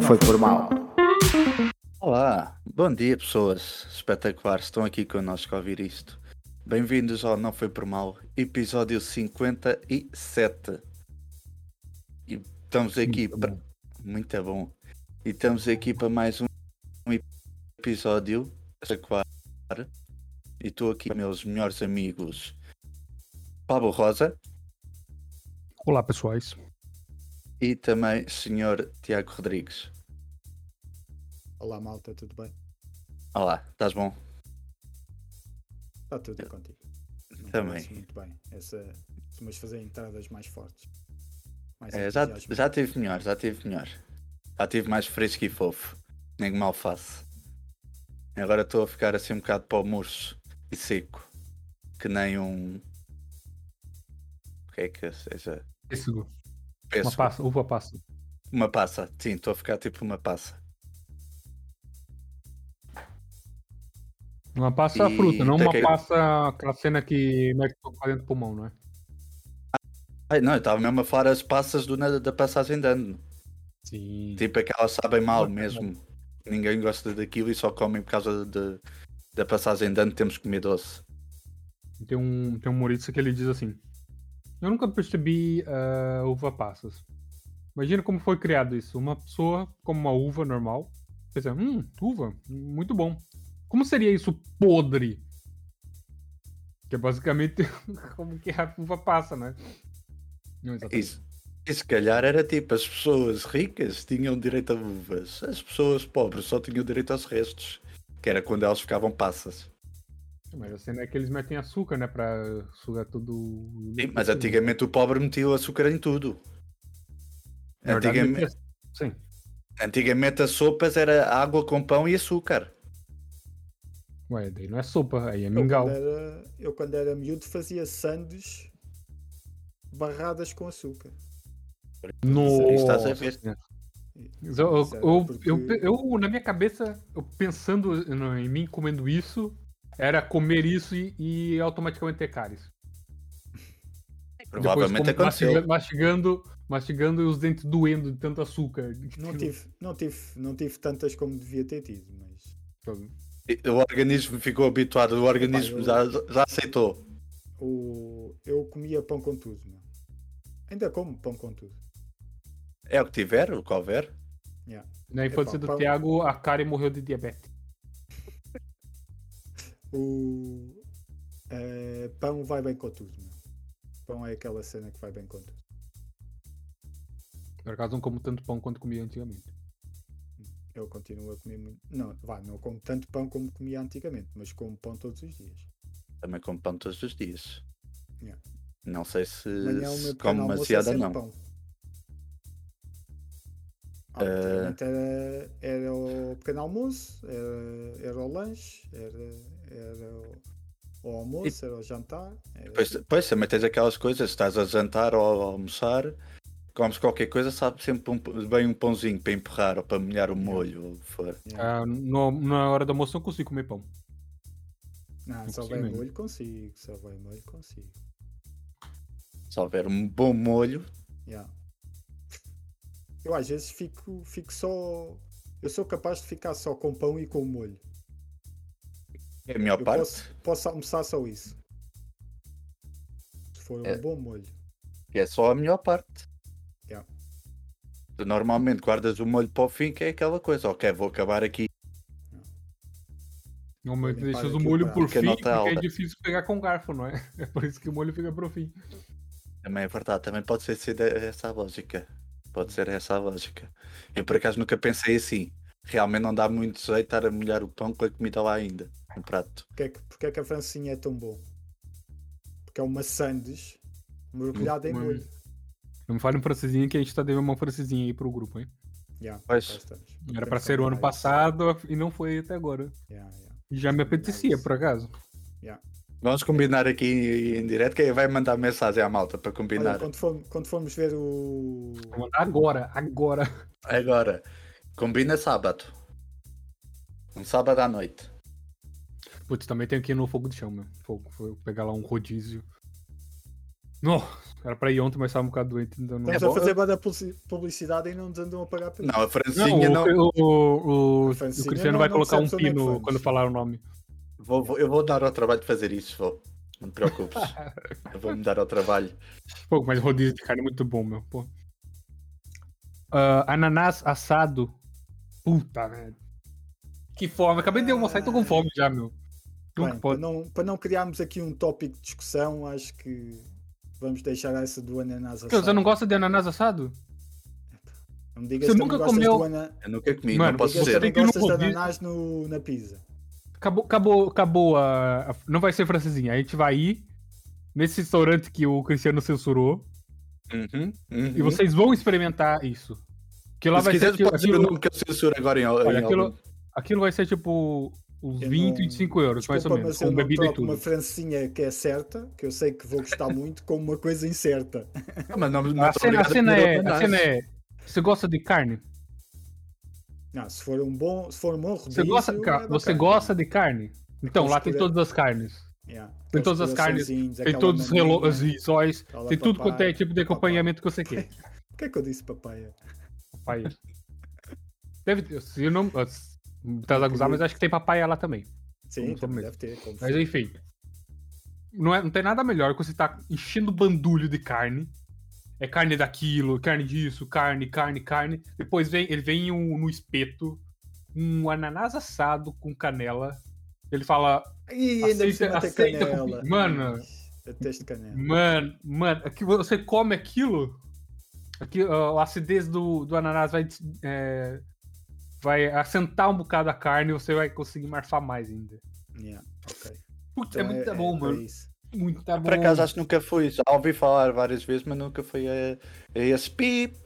não foi por mal. Olá, bom dia pessoas espetaculares, estão aqui connosco a ouvir isto. Bem-vindos ao Não Foi Por Mal, episódio 57. E estamos aqui Muito para. bom. Muito bom. E estamos aqui para mais um um episódio espetacular. E estou aqui com meus melhores amigos Pablo Rosa Olá, pessoais. e também Sr. Tiago Rodrigues. Olá malta, tudo bem? Olá, estás bom? Está tudo contigo. Não Também. Muito bem. Essa, mas fazer entradas mais fortes. Mais É, já, já tive melhor, já tive melhor. Já tive mais fresco e fofo. Nem mal faço. Agora estou a ficar assim um bocado para o murcho e seco. Que nem um. O que é que seja? Pêssego. Peço. Uma passa, uva passa. Uma passa. Sim, estou a ficar tipo uma passa. Uma passa E fruta, não tem uma que- passa aquela cena que mete para dentro do pulmão, não é? Ai, não, eu estava mesmo a falar as passas do, na- da passagem de ano. Sim. Tipo aquelas sabem mal mesmo. Ninguém gosta daquilo e só comem por causa de, da passagem de ano temos que comer doce. Tem um, tem um humorista que ele diz assim: Eu nunca percebi ah, uva passas. Imagina como foi criado isso. Uma pessoa como uma uva normal, pensa, hum, uva, muito bom. Como seria isso podre? Que é basicamente como que a uva passa, né? Não, exatamente. Isso. E se calhar era tipo, as pessoas ricas tinham direito a uvas, as pessoas pobres só tinham direito aos restos, que era quando elas ficavam passas. Mas a cena é que eles metem açúcar, né? Pra sugar tudo. Sim, mas antigamente o pobre metia o açúcar em tudo. Verdade, Antigamente, Sim. antigamente as sopas era água com pão e açúcar. Ué, daí não é sopa, aí é eu, mingau. quando era, eu quando era miúdo fazia sandes barradas com açúcar. Nossa. estás a ver? Senhora. Mas Eu, eu, eu, eu- eu, na minha cabeça, eu pensando no- em mim comendo isso, era comer isso e, e automaticamente ter cáries. Provavelmente Depois, como aconteceu. mastiga- mastigando, mastigando e os dentes doendo de tanto açúcar. Não tive, não, tive, não tive tantas como devia ter tido, mas O organismo ficou habituado, o organismo eu- já, já aceitou. o, eu comia pão com tudo, meu. Ainda como pão com tudo. É o que tiver, o que houver. Yeah. Na infância Epá, do pão- Thiago, a Karen morreu de diabetes. O eh, pão vai bem com tudo, meu. Pão é aquela cena que vai bem com tudo. Por acaso não como tanto pão quanto comia antigamente. Eu continuo a comer muito. Não, vá, não como tanto pão como comia antigamente, mas como pão todos os dias. Também como pão todos os dias. Yeah. Não sei se, se como almoço é demasiado ou não. pão. Ah, antigamente era, era o pequeno almoço, era, era o lanche, era, era o, o almoço, era o jantar. Era Pois, pois também tens aquelas coisas, estás a jantar ou a almoçar, comes qualquer coisa, sabe sempre um, bem um pãozinho para empurrar ou para molhar o molho, ou o que for. Ah, no- na hora do almoço eu não consigo comer pão. não, não só consigo bem mesmo. molho consigo, só bem molho consigo. Se houver um bom molho, Yeah. Eu às vezes fico, fico só. Eu sou capaz de ficar só com pão e com molho. é a melhor Eu parte. posso, posso almoçar só isso. Se for um É. bom molho. É só a melhor parte. Tu normalmente guardas o molho para o fim, que é aquela coisa, ok, vou acabar aqui. Normalmente deixas o o molho por fim, nota porque é alta. difícil pegar com garfo, não é? É por isso que o molho fica pro fim. Também é verdade, também pode ser, ser essa a lógica. Pode ser essa a lógica. Eu por acaso nunca pensei assim. Realmente não dá muito jeito estar a molhar o pão com a comida lá ainda, no prato. Porque é, que, porque é que a francinha é tão bom? Porque é uma sandes mergulhada em Hum, molho. Não me fale um francesinha que a gente tá devendo uma francesinha aí pro grupo, hein? Yeah, estamos. Era pra que ser o ano passado e não foi até agora. Yeah, yeah, Já me apetecia, por acaso. yeah. Vamos combinar aqui em direto, quem vai mandar mensagem à malta para Olha, combinar. quando, for- quando formos ver o. Vou mandar agora, agora. Agora, combina sábado. Um sábado à noite. Putz, também tem aqui no fogo de chão, meu. Fogo, vou pegar lá um rodízio. Não, era para ir ontem, mas estava um bocado doente. Então não... Estamos É a fazer bada publici- publicidade e não nos andam a pagar isso. Não, a Não, Francinha não. o, o, o, o Francinha Cristiano não- vai não colocar um é pino quando falar o nome. Vou, vou- eu vou dar ao trabalho de fazer isso, vou. Não te preocupes. eu vou me dar ao trabalho. Pô, mas rodízio de carne é muito bom, meu. Pô. Ah, ananás assado. Puta, velho. Que fome. Acabei de almoçar e tô com fome já, meu. Bem, para, não, para não criarmos aqui um tópico de discussão, acho que vamos deixar essa do ananás Que, Você não gosta de ananás assado? Não me digas Você que nunca não gostas comeu- do ana... Eu nunca comi, Mano, não posso você dizer. que tem que ir não gostas de ananás no, na pizza. Acabou, acabou, acabou a, a- Não vai ser francesinha. A gente vai ir nesse restaurante que o Cristiano censurou Uhum, uhum. e vocês vão experimentar isso. Que lá Se vai ser quiseres, tipo, pode ser o aquilo, nome que eu censuro agora em, Olha, em aquilo- algum- aquilo vai ser tipo 20, não- 25 euros, mais ou Desculpa, menos, mas com eu não bebida e troco tudo. uma francinha que é certa, que eu sei que vou gostar muito, com uma coisa incerta. Ah, mas não, não A estou cena, a obrigado cena é, a cena é. Você gosta de carne? Não, se for um bom, se for um bom rodízio, Você gosta, é você bacana. gosta de carne? Então, lá tem todas as carnes. Yeah, Tem todas as carnes, Tem todos os maminha. relo- os risóis, aquela tem tudo quanto é tipo de acompanhamento que você quer. Por que é que eu disse papaya? Papaya. Deve ter, se eu não. Estás a gozar, mas acho que tem papaya lá também. Sim, também deve ter. Mas enfim. Não, é, não tem nada melhor que você tá enchendo bandulho de carne. É carne daquilo, carne disso, carne, carne, carne. Depois vem, ele vem um- no espeto, um ananás assado com canela. Ele fala, E por aceita- aceita canela. com- Mano. Detesto canela. mano, mano, aqui você come aquilo, aqui, ó, a acidez do, do ananás vai, é, vai assentar um bocado a carne e você vai conseguir marfar mais ainda. Yeah, ok. Putz, Então é muito bom, para mano. isso. Muito bom. Por acaso acho que nunca fui. Já ouvi falar várias vezes, mas nunca fui a, a esse pip.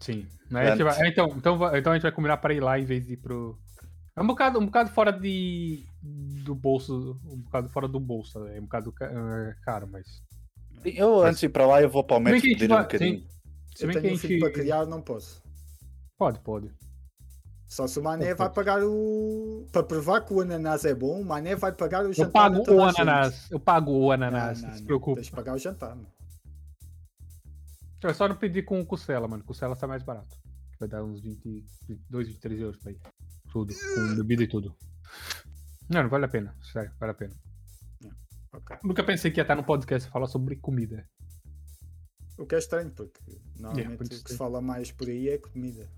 Sim. Né? Vai- é, então, então, então a gente vai combinar para ir lá em vez de ir pro. É um bocado, um bocado fora de. do bolso. Um bocado fora do bolso, né? É um bocado ca- é, caro, mas. Eu antes de ir para lá, eu vou para o que gente pedir um bocadinho. Se Eu bem que a tenho um gente. filho para criar, não posso. Pode, pode. Só se o Mané vai pagar o. Para provar que o ananás é bom, o Mané vai pagar o Eu jantar. pago a toda o a gente. ananás. Eu pago o ananás. não, não se não. preocupe. Tens de pagar o jantar, mano. É só não pedir com costela, mano. Costela tá mais barato. Vai dar uns 20, 22, 23 euros pra ir. Tudo. Com bebida e tudo. Não, não vale a pena. Sério, vale a pena. Ok. Nunca pensei que ia estar no podcast falar sobre comida. O que é estranho, porque normalmente pode o que se fala mais por aí é comida.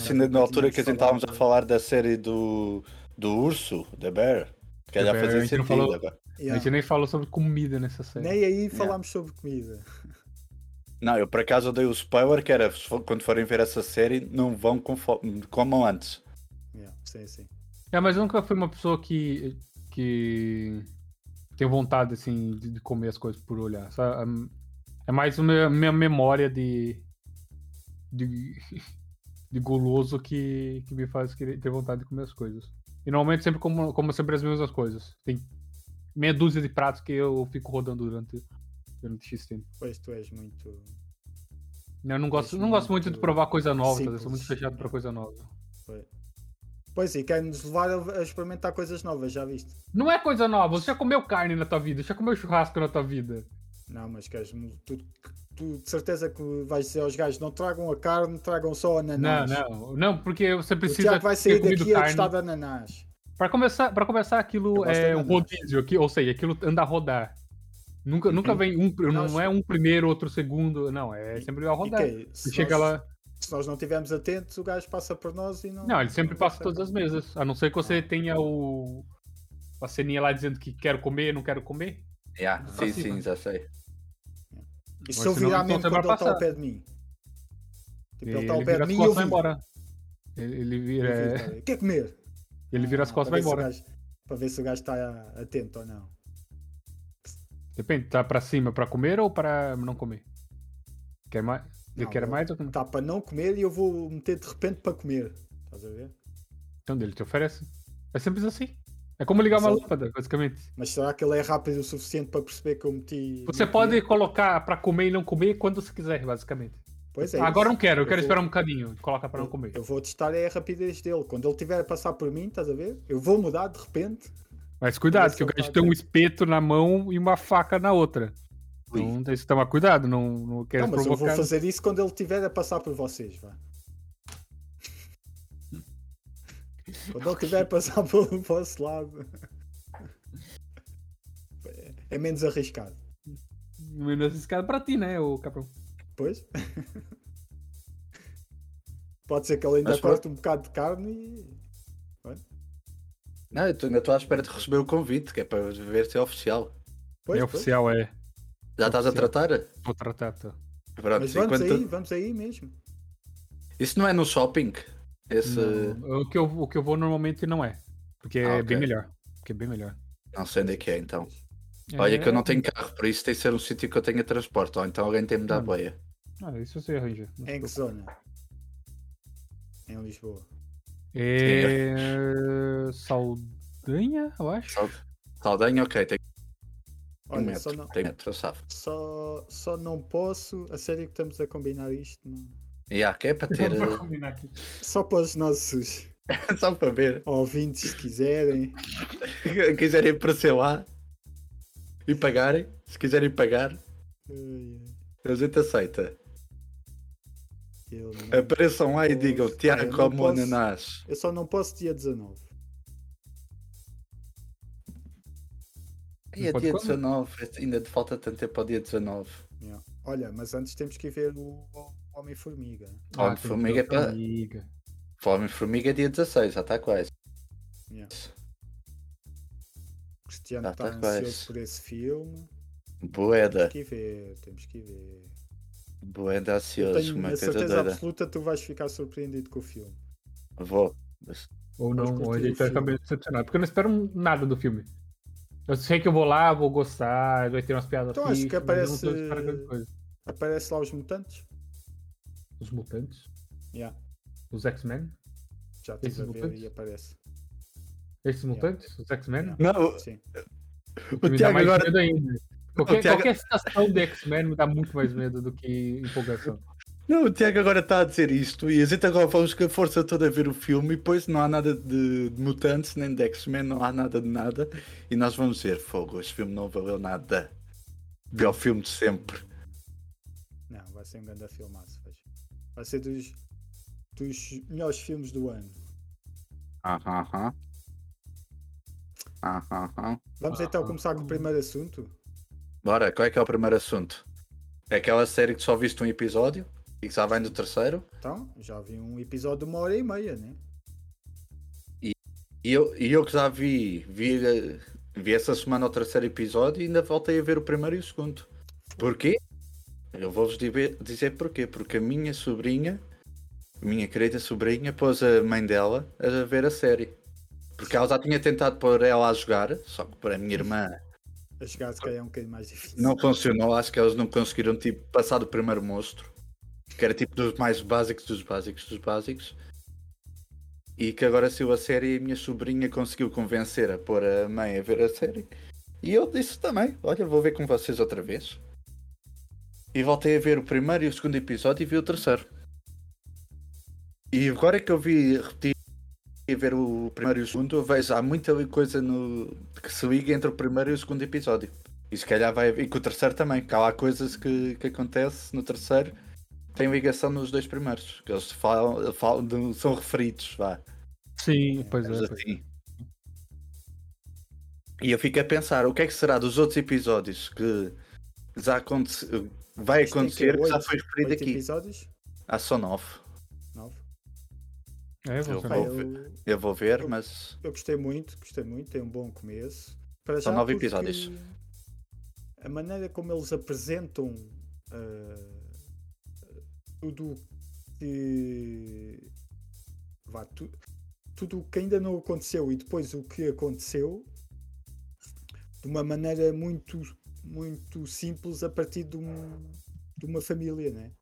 Fosse ainda na altura que a gente estávamos a falar da série do, do urso, da Bear. Calhar Bear, a fazia sentido falou- agora. A Yeah. gente nem falou sobre comida nessa série. Nem aí falámos sobre comida. Não, eu por acaso dei o spoiler que era quando forem ver essa série, não vão com comam antes. Yeah, sim, sim. É, mas eu nunca fui uma pessoa que. que. tem vontade, assim, de, de comer as coisas por olhar. sabe? É mais a minha, minha memória de. de. De guloso que, que me faz querer, ter vontade de comer as coisas. E normalmente sempre como, como sempre as mesmas coisas. Tem meia dúzia de pratos que eu fico rodando durante, durante X tempo. Pois tu és muito. Eu não gosto, não gosto muito de provar coisa nova, tá? eu sou muito simples. fechado pra coisa nova. Pois e quer-nos levar a, experimentar coisas novas, já viste? Não é coisa nova, você já comeu carne na tua vida, já comeu churrasco na tua vida. Não, mas queres. Tu, tu de certeza que vais dizer aos gajos: não tragam a carne, tragam só a Não, ananás. não, não, porque você O precisa Tiago vai sair daqui a gostar de ananás. Para começar, para começar aquilo é um ananás. rodízio, aqui, ou seja, aquilo anda a rodar. Nunca, nunca vem um, não Nós- é um primeiro, outro segundo, não, é sempre a rodar. E chega nós, lá, se nós não estivermos atentos, o gajo passa por nós e não. não, ele sempre não passa todas as mesas, a não ser que você tenha o a ceninha lá dizendo que quero comer, não quero comer. Yeah, sim, cima. sim, já sei. E se eu virar então mesmo quando ele está ao passar. pé de mim? Tipo, ele Ele está ao pé vira de mim e eu viro. embora. Ele, ele Eu vira, viro, é, cara, Quer comer? ele vira as Ah, costas e para vai o embora. gajo- Para ver se o gajo está atento ou não. Depende, tá pra cima pra comer ou pra não comer? Quer mais? Ele Não, quer eu- mais ou não? Está para não comer e eu vou meter de repente para comer. Estás a ver? Então ele te oferece. É simples assim. É como ligar uma Mas ele- lâmpada, basicamente. Mas será que ele é rápido o suficiente para perceber que eu meti. Você meti- pode colocar pra comer e não comer quando você quiser, basicamente. Pois é. Ah, Agora isso. não quero, eu Eu quero vou- esperar um bocadinho. Coloca pra não comer. eu vou testar é a rapidez dele. Quando ele tiver a passar por mim, estás a ver? Eu vou mudar de repente. Mas cuidado, que o é gajo padrão. tem um espeto na mão e uma faca na outra. Então tem que tomar cuidado, não, não quer Não, mas eu vou provocar. fazer isso quando ele estiver a passar por vocês, vá. Quando ele estiver a passar pelo vosso lado. É- É menos arriscado. Menos escada pra ti, né, o cabrão? Pois? Pode ser que ele ainda corte um bocado de carne e. Não, eu ainda estou à espera de receber o convite, que é para ver se é oficial. Pois, é pois. oficial, é. Já estás a tratar? Vou tratar, tá. Pronto, Mas vamos enquanto- aí, vamos aí mesmo. Isso não é no shopping? Esse. Não, o, que eu, o que eu vou normalmente não é. Porque Ah, é ok. bem melhor. Porque é bem melhor. Não sei onde é que é então. Olha que eu não tenho carro, por isso tem que ser um sítio que eu tenha transporte, ou então alguém tem de me dar Hum. boia. Ah, isso você arranja. não Em que zona? Em Lisboa. É. Saldanha, eu acho. Sal- Saldanha, ok, tem um Olha, metro. só não, Tem metro, só, só não posso. A sério que estamos a combinar isto. Não. E há, que é para ter. Vou combinar aqui. Só para os nossos Só para ver. ouvintes, se quiserem. quiserem aparecer lá e pagarem, se quiserem pagar, a gente aceita. não Apareçam lá e digam Tiago eu não como posso- ananás. Eu só não posso dia 19. E a pode dia quando? 19, ainda te falta tanto tempo ao dia 19. Yeah. Olha, mas antes temos que ir ver o Homem-Formiga. Homem tem formiga é. Fome Formiga é dia 16, já está quase. Yeah. Cristiano Ah, está tá quase. ansioso por esse filme. Boeda, Temos que ver, temos que ver. boeda Eu ansioso, tenho uma coisa certeza doida. absoluta tu vais ficar surpreendido com o filme. Vou. Mas- Ou não, ou a curti gente o vai ficar bem decepcionado. Porque eu não espero nada do filme. Eu sei que eu vou lá, vou gostar, vai ter umas piadas Então acho que aparece-. Aparece lá os mutantes. Os mutantes? Yeah. Os X-Men? Já estive Esses a ver mutantes? e aparece. Esses mutantes? Os X-Men? Yeah. Não, Sim. O o que me dá Tiago mais agora. medo ainda. Qualquer, Tiago- qualquer citação de X-Men me dá muito mais medo do que empolgação. Não, o Tiago agora está a dizer isto e a gente agora vamos com a força toda a ver o filme e depois não há nada de, de mutantes nem de X-Men, não há nada de nada e nós vamos dizer, fogo, este filme não valeu nada. Pior filme de sempre. Não, vai ser um grande filmaço. Vai ser dos, dos melhores filmes do ano. Aham, aham. Aham, aham. Vamos Ah, então ah, começar com o primeiro assunto. Bora, qual é que é o primeiro assunto? É aquela série que só viste um episódio e que já vai no terceiro? Então, já vi um episódio de uma hora e meia, né? E eu, e eu que já vi, vi, eh, vi essa semana o terceiro episódio e ainda voltei a ver o primeiro e o segundo. Porquê? Eu vou-vos dizer, porquê. Porque a minha sobrinha, a minha querida sobrinha, pôs a mãe dela a ver a série. Porque ela já tinha tentado pôr ela a jogar, só que para a minha irmã A jogar se calhar é um bocadinho mais difícil. não funcionou. Acho que eles não conseguiram tipo, passar do primeiro monstro, que era tipo dos mais básicos dos básicos dos básicos. E que agora saiu a série e a minha sobrinha conseguiu convencer a pôr a mãe a ver a série. E eu disse também: Olha, vou ver com vocês outra vez. E voltei a ver o primeiro e o segundo episódio e vi o terceiro. E agora que eu vi repetir a ver o primeiro e o segundo, eu vejo há muita coisa no... que se liga entre o primeiro e o segundo episódio. E se calhar vai. E com o terceiro também, que há lá coisas que, que acontece no terceiro tem ligação nos dois primeiros. Que eles falam, falam de- são referidos, vá. Sim, pois é. pois é. assim. E eu fico a pensar, o que é que será dos outros episódios que já aconte... vai Isto acontecer que já foi referido aqui? episódios? Há só nove. Nove. É, Eu vou eu, Eu vou ver, mas. eu gostei muito, gostei muito, tem um bom começo. Para São já nove episódios. A maneira como eles apresentam ah, tudo que vá, tu- tudo o que ainda não aconteceu e depois o que aconteceu de uma maneira muito muito simples a partir de, um- de uma família, né?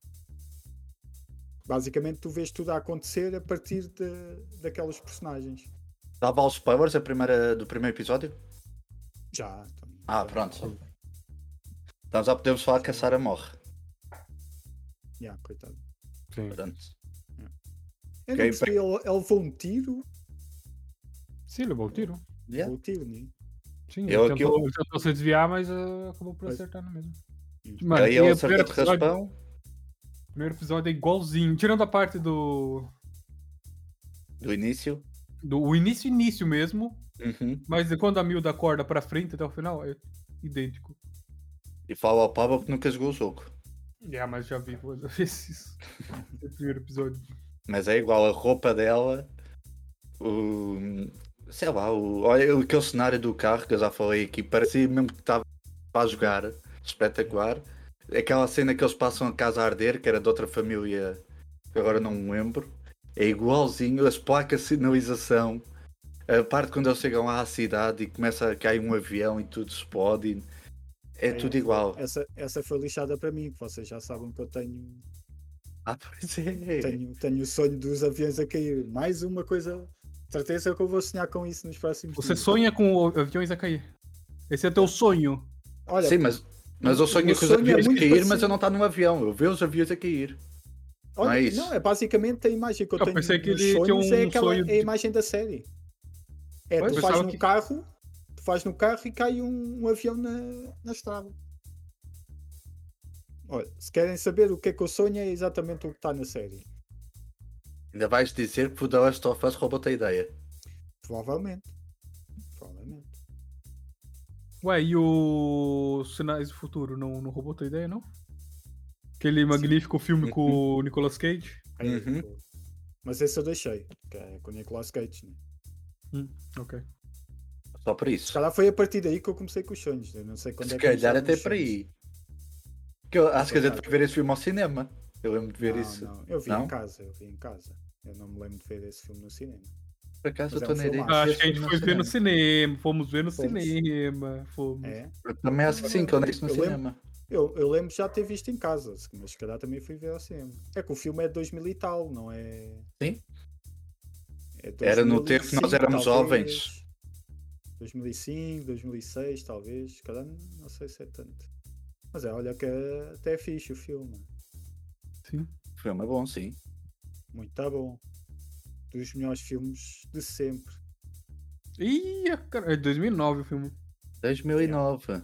Basicamente tu vês tudo a acontecer a partir de, daquelas personagens. Dava aos spoilers a primeira, do primeiro episódio? Já. Ah, pronto. Então já podemos falar que a Sarah morre. Já, coitado. Sim. Pronto. Eu não percebi, ele, ele levou um tiro. Sim, levou o tiro. Yeah. Levou um tiro, né? Sim, Eu ele aqui- tentou, ele tentou se desviar, mas ah, acabou por acertar no mesmo. E- Mano, Aí ele o acerta de raspão. o primeiro episódio é igualzinho. Tirando a parte do. Do início. do o início início mesmo. Uhum. Mas quando a Milda acorda pra frente até o final, é idêntico. E fala ao Pablo que nunca jogou o jogo. É, mas já vi duas vezes isso. no primeiro episódio. Mas é igual a roupa dela. O. Sei lá, o, olha aquele cenário do carro que eu já falei aqui, parecia mesmo que estava a jogar. Espetacular. Aquela cena que eles passam a casa a arder, que era de outra família, que agora não me lembro. É igualzinho, as placas de sinalização. A parte quando eles chegam lá à cidade e começa a cair um avião e tudo explode. É, É, tudo igual. Essa, essa foi lixada para mim, que vocês já sabem que eu tenho, Ah, pois é. tenho, tenho o sonho dos aviões a cair. Mais uma coisa, certeza que eu vou sonhar com isso nos próximos Você dias. sonha com o- aviões a cair. Esse é teu sonho. Olha, Sim, mas, mas eu sonho com os sonho é aviões a muito cair, mas parecido. eu não estou num avião. Eu vejo os aviões a cair. olha, não é isso. não, é basicamente a imagem que eu Eu tenho pensei que ele tinha sonhos um é, aquela, sonho é a imagem da série. É, Pois, tu faz no que- carro, tu faz no carro e cai um, um avião na, na estrada. Olha, se querem saber o que é que eu sonho, é exatamente o que está na série. Ainda vais dizer que o The Last of Us roubou-te a ideia. Provavelmente. Provavelmente. Ué, e o Sinais do Futuro não, não roubou tua ideia, não? Aquele magnífico filme com o Nicolas Cage? Aí, Uhum. pô. Mas esse eu deixei, que é com o Nicolas Cage. Né? Ok. Só por Se isso. calhar foi a partir daí que eu comecei com os sonhos. Eu não sei quando Se é que calhar até por aí. Que eu acho que a gente foi ver esse filme ao cinema. Eu lembro de ver não, isso. Não, eu vi Não? em casa, eu vi em casa. Eu não me lembro de ver esse filme no cinema. Por acaso eu Mas é estou um na acho que a gente foi ver no cinema. Fomos ver no Fomos. cinema. Fomos. É? Eu também acho que sim, que eu andei isso no Eu lembro- cinema. Eu, eu lembro de já ter visto em casa, mas se calhar também fui ver ao cinema. É que o filme é de 2000 e tal, não é? Sim. É Era no tempo que nós 2005, éramos talvez. jovens. 2005, 2006, talvez. Se calhar não sei se é tanto. Mas é, olha que é, até é fixe o filme. Sim. O filme é bom, sim. Muito tá bom. Dos melhores filmes de sempre. Ih, cara, é 2009 o filme. 2009.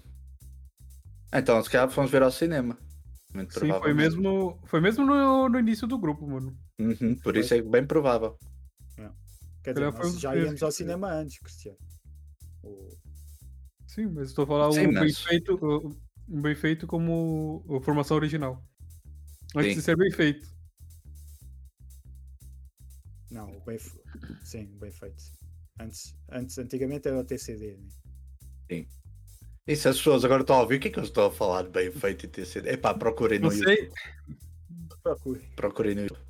Então, se calhar fomos ver ao cinema. Muito Sim, foi mesmo, foi mesmo no, no início do grupo, mano. Uhum, por isso é bem provável. Quer dizer, foi nós já íamos ao cinema antes, Cristiano. O- Sim, mas estou falando Sim, um bem feito, um bem feito como a formação original. Antes Sim. de ser bem feito. Não, bem, sim, bem feito. sim. Antes, antes, antigamente era o TCD, né? E se as pessoas agora estão a ouvir, o que é que eu estou a falar de bem feito e sido? Epá, procurem no Não sei. YouTube. Procure. Procurem no YouTube.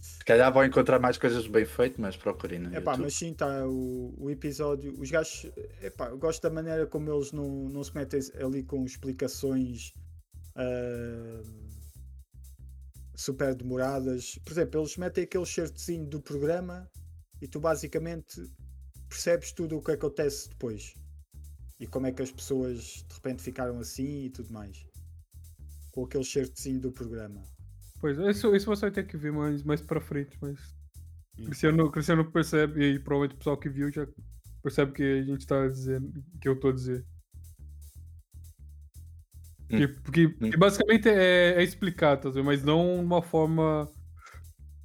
Se calhar vão encontrar mais coisas bem feito, mas procurem no Epá, YouTube. mas sim, tá o, o episódio. Os gajos. Epá, eu gosto da maneira como eles não, não se metem ali com explicações ah, super demoradas. Por exemplo, eles metem aquele certozinho do programa e tu basicamente percebes tudo o que acontece depois. E como é que as pessoas de repente ficaram assim e tudo mais. Com aquele certozinho do programa. Pois, isso, isso você vai ter que ver mais, mais pra frente, mas. Cristiano, Cristiano percebe, e provavelmente o pessoal que viu já percebe que a gente tá dizendo, que eu tô a dizer. Que, porque, porque basicamente é, é explicado, tá mas não de uma forma.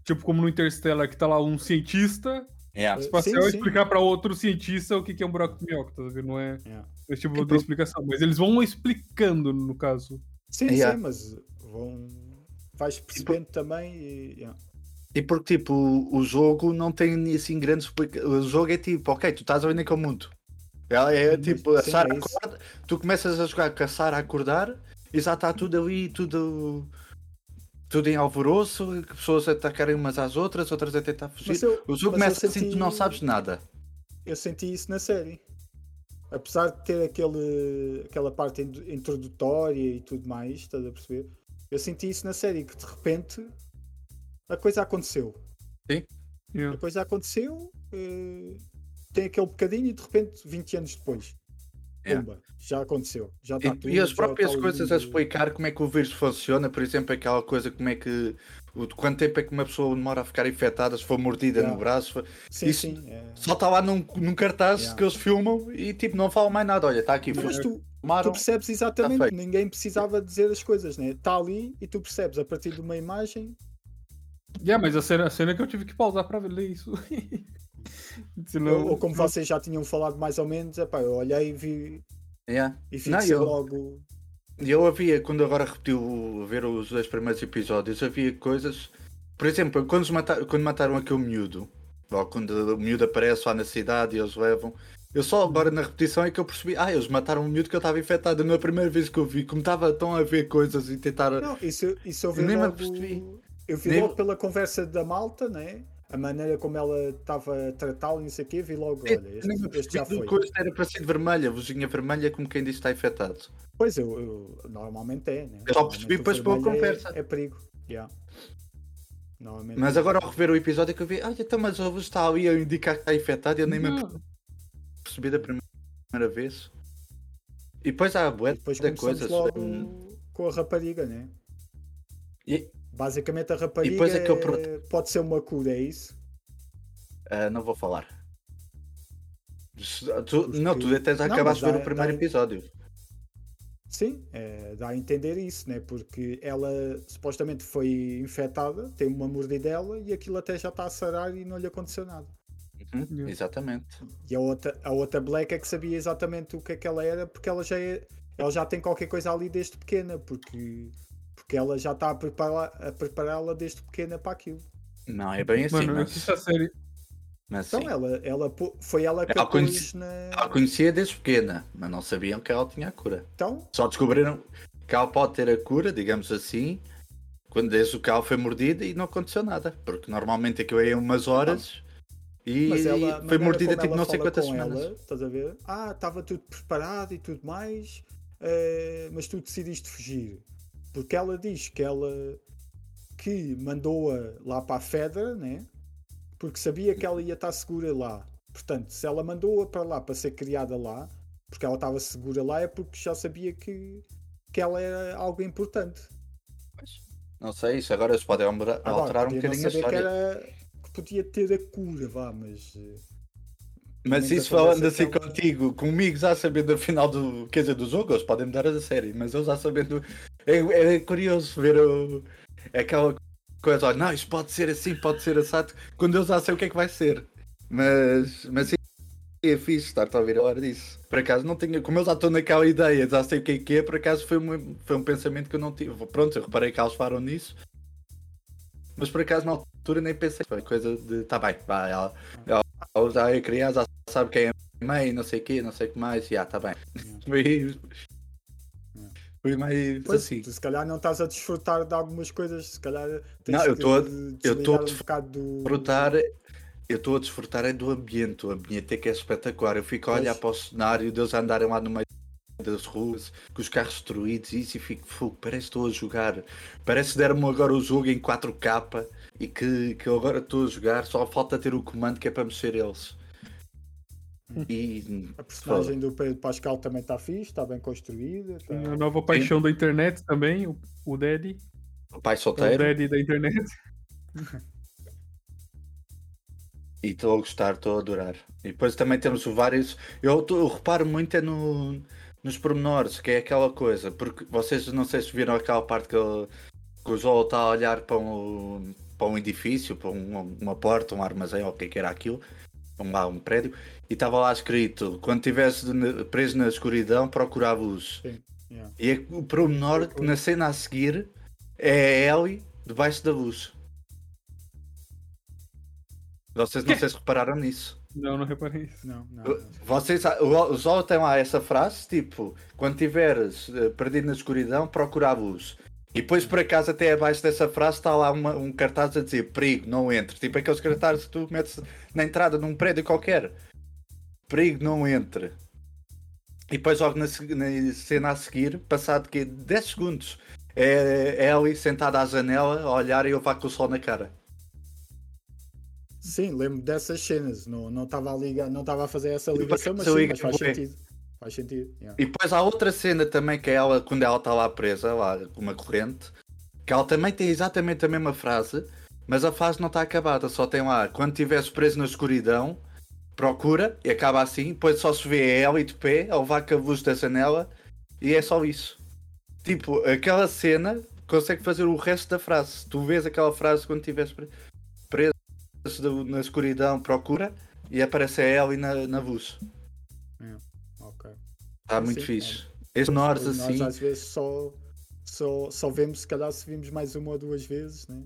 Tipo, como no Interstellar, que tá lá um cientista Yeah. espacial Sim, sim. explicar pra outro cientista o que, que é um buraco de minhoca, tá vendo? Não é Yeah. esse tipo E de pro- explicação. Mas eles vão explicando, no caso. Sim, Yeah. sim, mas vão. Vais percebendo também e. yeah. E porque, tipo, o jogo não tem assim grandes. O jogo é tipo, ok, tu estás a ver naquele mundo. Ela é Sim, tipo, a sim, Sara é acorda, tu começas a jogar com a Sara a acordar e já está tudo ali, tudo. Tudo em alvoroço, que pessoas a atacarem umas às outras, outras a tentar fugir. Eu- o jogo começa assim, tu não senti- sabes nada. eu senti isso na série. Apesar de ter aquele, aquela parte in- introdutória e tudo mais, estás a perceber? Eu senti isso na série, que de repente a coisa aconteceu. Yeah. A coisa aconteceu, eh, tem aquele bocadinho e de repente, 20 anos depois, pumba, já aconteceu. Já E, está tudo. e as próprias coisas a explicar como é que o vírus funciona, por exemplo, aquela coisa como é que o quanto tempo é que uma pessoa demora a ficar infectada, se for mordida Yeah. no braço. for- Sim, Isso- sim. é. Só está lá num, num cartaz Yeah. que eles filmam e tipo, não falam mais nada. Olha, está aqui, Mas tu, tu percebes exatamente, feito. ninguém precisava dizer as coisas, né? Está ali e tu percebes a partir de uma imagem. Yeah, mas a cena, a cena é que eu tive que pausar pra ler isso. Ou, ou como vocês já tinham falado mais ou menos, epá, eu olhei e vi Yeah. e fixei eu- logo. Eu havia, quando agora repetiu ver os dois primeiros episódios, havia coisas. Por exemplo, quando, os mata- quando mataram aquele miúdo, ou quando o miúdo aparece lá na cidade e eles levam. Eu só agora na repetição é que eu percebi, ah, eles mataram um miúdo que eu estava infectado. Não é primeira vez que eu vi, como estava tão a ver coisas e tentar. Não, isso, isso eu vi Nem me logo. apercebi. Eu vi Nem- logo pela conversa da malta, né? A maneira como ela estava a tratá-lo e não sei o quê, vi logo, olha, este, me este já foi. coisa era para ser vermelha, luzinha vermelha, como quem diz que está infectado. Pois eu, eu- normalmente é, né? Eu só percebi o depois pela é- conversa. É, perigo. Yeah. Normalmente Mas é. agora ao rever o episódio é que eu vi, olha, então, mas o luz está ali a indicar que está infectado e eu nem me Não, percebi da primeira vez. E depois há de começamos coisas. logo hum, com a rapariga, né? E, Basicamente a rapariga depois é que eu é- pode ser uma cura, é isso? ah, não vou falar. Tu- não, tu até já Não, acabaste de ver o primeiro dá- episódio. Sim, é, dá a entender isso, né? Porque ela supostamente foi infectada, tem uma mordidela e aquilo até já está a sarar e não lhe aconteceu nada. Uhum. Exatamente. E a outra, a outra Black é que sabia exatamente o que é que ela era, porque ela já, é, ela já tem qualquer coisa ali desde pequena, porque, porque ela já está a prepará-la a prepará-la desde pequena para aquilo. Não, é bem assim, Mano, mas, a série. mas Então sim. ela, ela foi ela que Ela conhece- na. Ela conhecia desde pequena, mas não sabiam que ela tinha a cura. Então, Só descobriram que ela pode ter a cura, digamos assim, quando desde o que ela foi mordida e não aconteceu nada. Porque normalmente aquilo é umas horas e, mas ela e foi mordida tipo ela não sei quantas semanas. Ela, estás a ver? Ah, estava tudo preparado e tudo mais, eh, mas tu decidiste fugir. Porque ela diz que ela que mandou-a lá para a Fedra, né? Porque sabia que ela ia estar segura lá. Portanto, se ela mandou-a para lá para ser criada lá, porque ela estava segura lá, é porque já sabia que, que ela era algo importante. Não sei, isso agora eles podem alterar, Agora, um bocadinho a saber que, história. era, que podia ter a cura, vá, mas. Mas isso falando assim ela- contigo, comigo já sabendo a final do, quer dizer, do jogo, eles podem mudar a série, mas eu já sabendo. É, é curioso ver o, aquela coisa, olha, não, isto pode ser assim, pode ser assado, quando eu já sei o que é que vai ser. Mas, mas sim, é fixe estar-te a ouvir a hora disso. Por acaso não tinha, como eu já estou naquela ideia, já sei o que é que é, por acaso foi um, foi um pensamento que eu não tive. Pronto, eu reparei que eles falaram nisso, mas por acaso na altura nem pensei, foi coisa de, tá bem, vai, ela, ela, ela já é criança, já sabe quem é mãe, não sei o que, não sei o que mais, já, tá bem. Foi, foi mais Pois, assim. se calhar não estás a desfrutar de algumas coisas, se calhar tens Não, eu tô eu tô a desligar um do. desfrutar, eu estou a desfrutar é do ambiente, o ambiente é que é espetacular. Eu fico a olhar Pois. para o cenário, deles andarem lá no meio das ruas, com os carros destruídos e isso e fico, fogo, parece que estou a jogar. Parece que deram-me agora o jogo em 4K e que, que eu agora estou a jogar, só falta ter o comando que é para mexer eles. E A personagem do Pedro Pascal também está fixe, está bem construída. tá- a nova paixão da internet também, o, o Daddy. o pai É o solteiro, Daddy da internet. e estou a gostar, estou a adorar. E depois também temos vários. Eu, tô- eu reparo muito é no, nos pormenores, que é aquela coisa, porque vocês não sei se viram aquela parte que, que o Joel está a olhar para um, para um edifício, para um- uma porta, um armazém, ou o que é que era aquilo, um, lá, um prédio, e estava lá escrito: quando estivesse preso na escuridão, procura a luz. Sim, yeah. E é o pormenor que na cena a seguir é a Ellie debaixo da luz. Vocês não sei se repararam nisso. Não, não reparei isso. Não, não. não. Vocês, o o Zó tem lá essa frase, tipo, quando estiveres eh, perdido na escuridão, procura a luz. E depois por acaso até abaixo dessa frase está lá uma- um cartaz a dizer perigo, não entre. Tipo aqueles cartazes que tu metes na entrada de um prédio qualquer. Perigo, não entre. E depois logo na, na cena a seguir, passado que 10 segundos, é, é Ellie sentada à janela a olhar e eu vá com o sol na cara. Sim, lembro dessas cenas. Não não estava a ligar, não estava a fazer essa ligação, mas, sim, mas faz sentido. Faz sentido. yeah. E depois há outra cena também que é ela, quando ela está lá presa, lá com uma corrente, Que ela também tem exatamente a mesma frase, mas a frase não está acabada. Só tem lá, quando estiveres preso na escuridão, procura, e acaba assim, depois só se vê a ela e de pé, a levar com a luz da janela, e é só isso. Tipo, aquela cena consegue fazer o resto da frase. Tu vês aquela frase quando estiveres pre- preso na escuridão, procura, e aparece a ela e na, na luz. Ok. Está muito Sim, fixe. Esse nós Nós assim. às vezes só, só, só vemos, se calhar, se vimos mais uma ou duas vezes, né?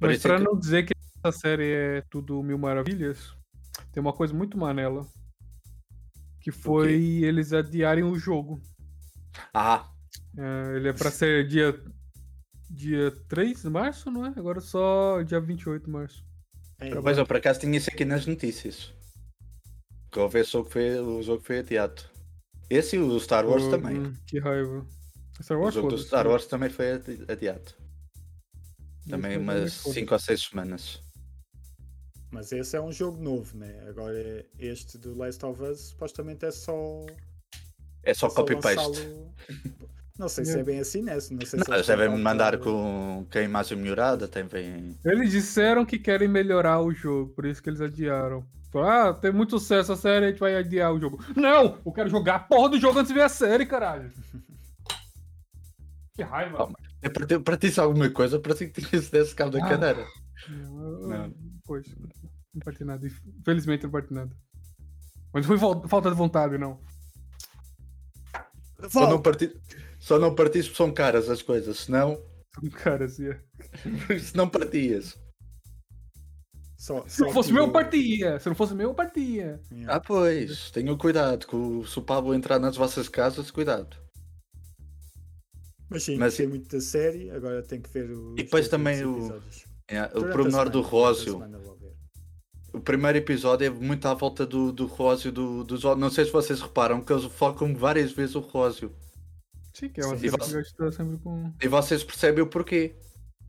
Mas isso é pra que- não dizer que essa série é tudo mil maravilhas, tem uma coisa muito manela. Que foi eles adiarem o jogo. Ah, É, ele é pra ser dia, dia 3 de março, não é? Agora só dia 28 de março. É, mas eu por acaso tinha isso aqui nas notícias. Que houve esse jogo que foi, o jogo que foi adiado. Esse e o Star Wars Pô, também. hum, Que raiva. Star O Wars, jogo do. Star Wars também foi adi- adiado. Também umas foda-se. 5 ou 6 semanas. Mas esse é um jogo novo, né? Agora este do Last of Us supostamente é só. É só é só copy-paste. Não sei se é bem assim, né? Não sei se Não, eles devem mandar dar- com, com a imagem melhorada, tem bem. Eles disseram que querem melhorar o jogo, por isso que eles adiaram. Falaram, ah, tem muito sucesso a série, a gente vai adiar o jogo. Não! Eu quero jogar a porra do jogo antes de ver a série, caralho. Que raiva. É para ti, para ti alguma coisa, para ti que tinha se desse cabo da Ah. cadeira. Não, eu- Não. Pois, não parti nada. Infelizmente não parti nada. Mas foi falta de vontade, não. Só não, parti, só não partiste porque são caras as coisas, senão, Cara, assim. é. se não partias. Só, Se não fosse que meu, partia. Se não fosse meu, eu partia. Yeah. Ah, pois, tenham cuidado, que o- se o Pablo entrar nas vossas casas, cuidado. Mas sim, Mas- gostei muito da série, agora tem que ver o. E depois também o- É, o pormenor do Rósio. O primeiro episódio é muito à volta do, do Rósio, do, dos Não sei se vocês reparam que eles focam várias vezes o Rósio. Sim, que é uma Sim. E você- sempre com. E vocês percebem o porquê.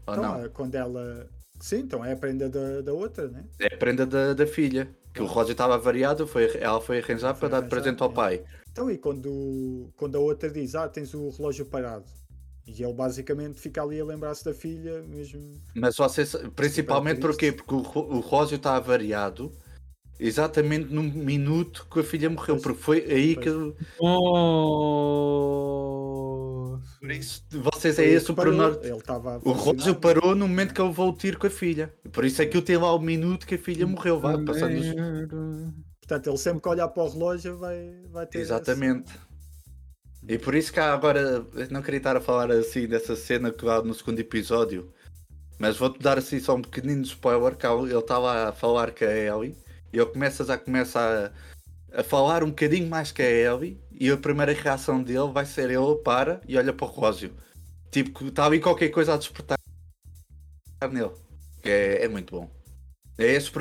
Ou Então, não? é quando ela. Sim, então é a prenda da, da outra, né? É a prenda da, da filha. Que o Rósio estava variado, foi, ela foi arranjar Foi para dar de arranjar, presente ao é. pai. Então, e quando, quando a outra diz, ah, tens o relógio parado. E ele basicamente fica ali a lembrar-se da filha, mesmo. Mas vocês, principalmente porquê? Porque o, o Rósio está variado exatamente no minuto que a filha morreu. Pois. Porque foi aí Pois. que. Oh... Por isso, vocês é esse o pormenor. A O Rósio parou no momento que ele levou o tiro com a filha. Por isso é que eu tenho lá o minuto que a filha morreu. Vá, passando os... Portanto, ele sempre que olhar para o relógio vai, vai ter. Exatamente. E por isso que agora. Não queria estar a falar assim dessa cena que há no segundo episódio. Mas vou-te dar assim só um pequenino spoiler. Que ele está lá a falar com a Ellie. E ele começa, já começa a, a falar um bocadinho mais que a Ellie. E a primeira reação dele vai ser ele para e olha para o Rósio. Tipo, que está ali qualquer coisa a despertar nele. É, é muito bom. É esse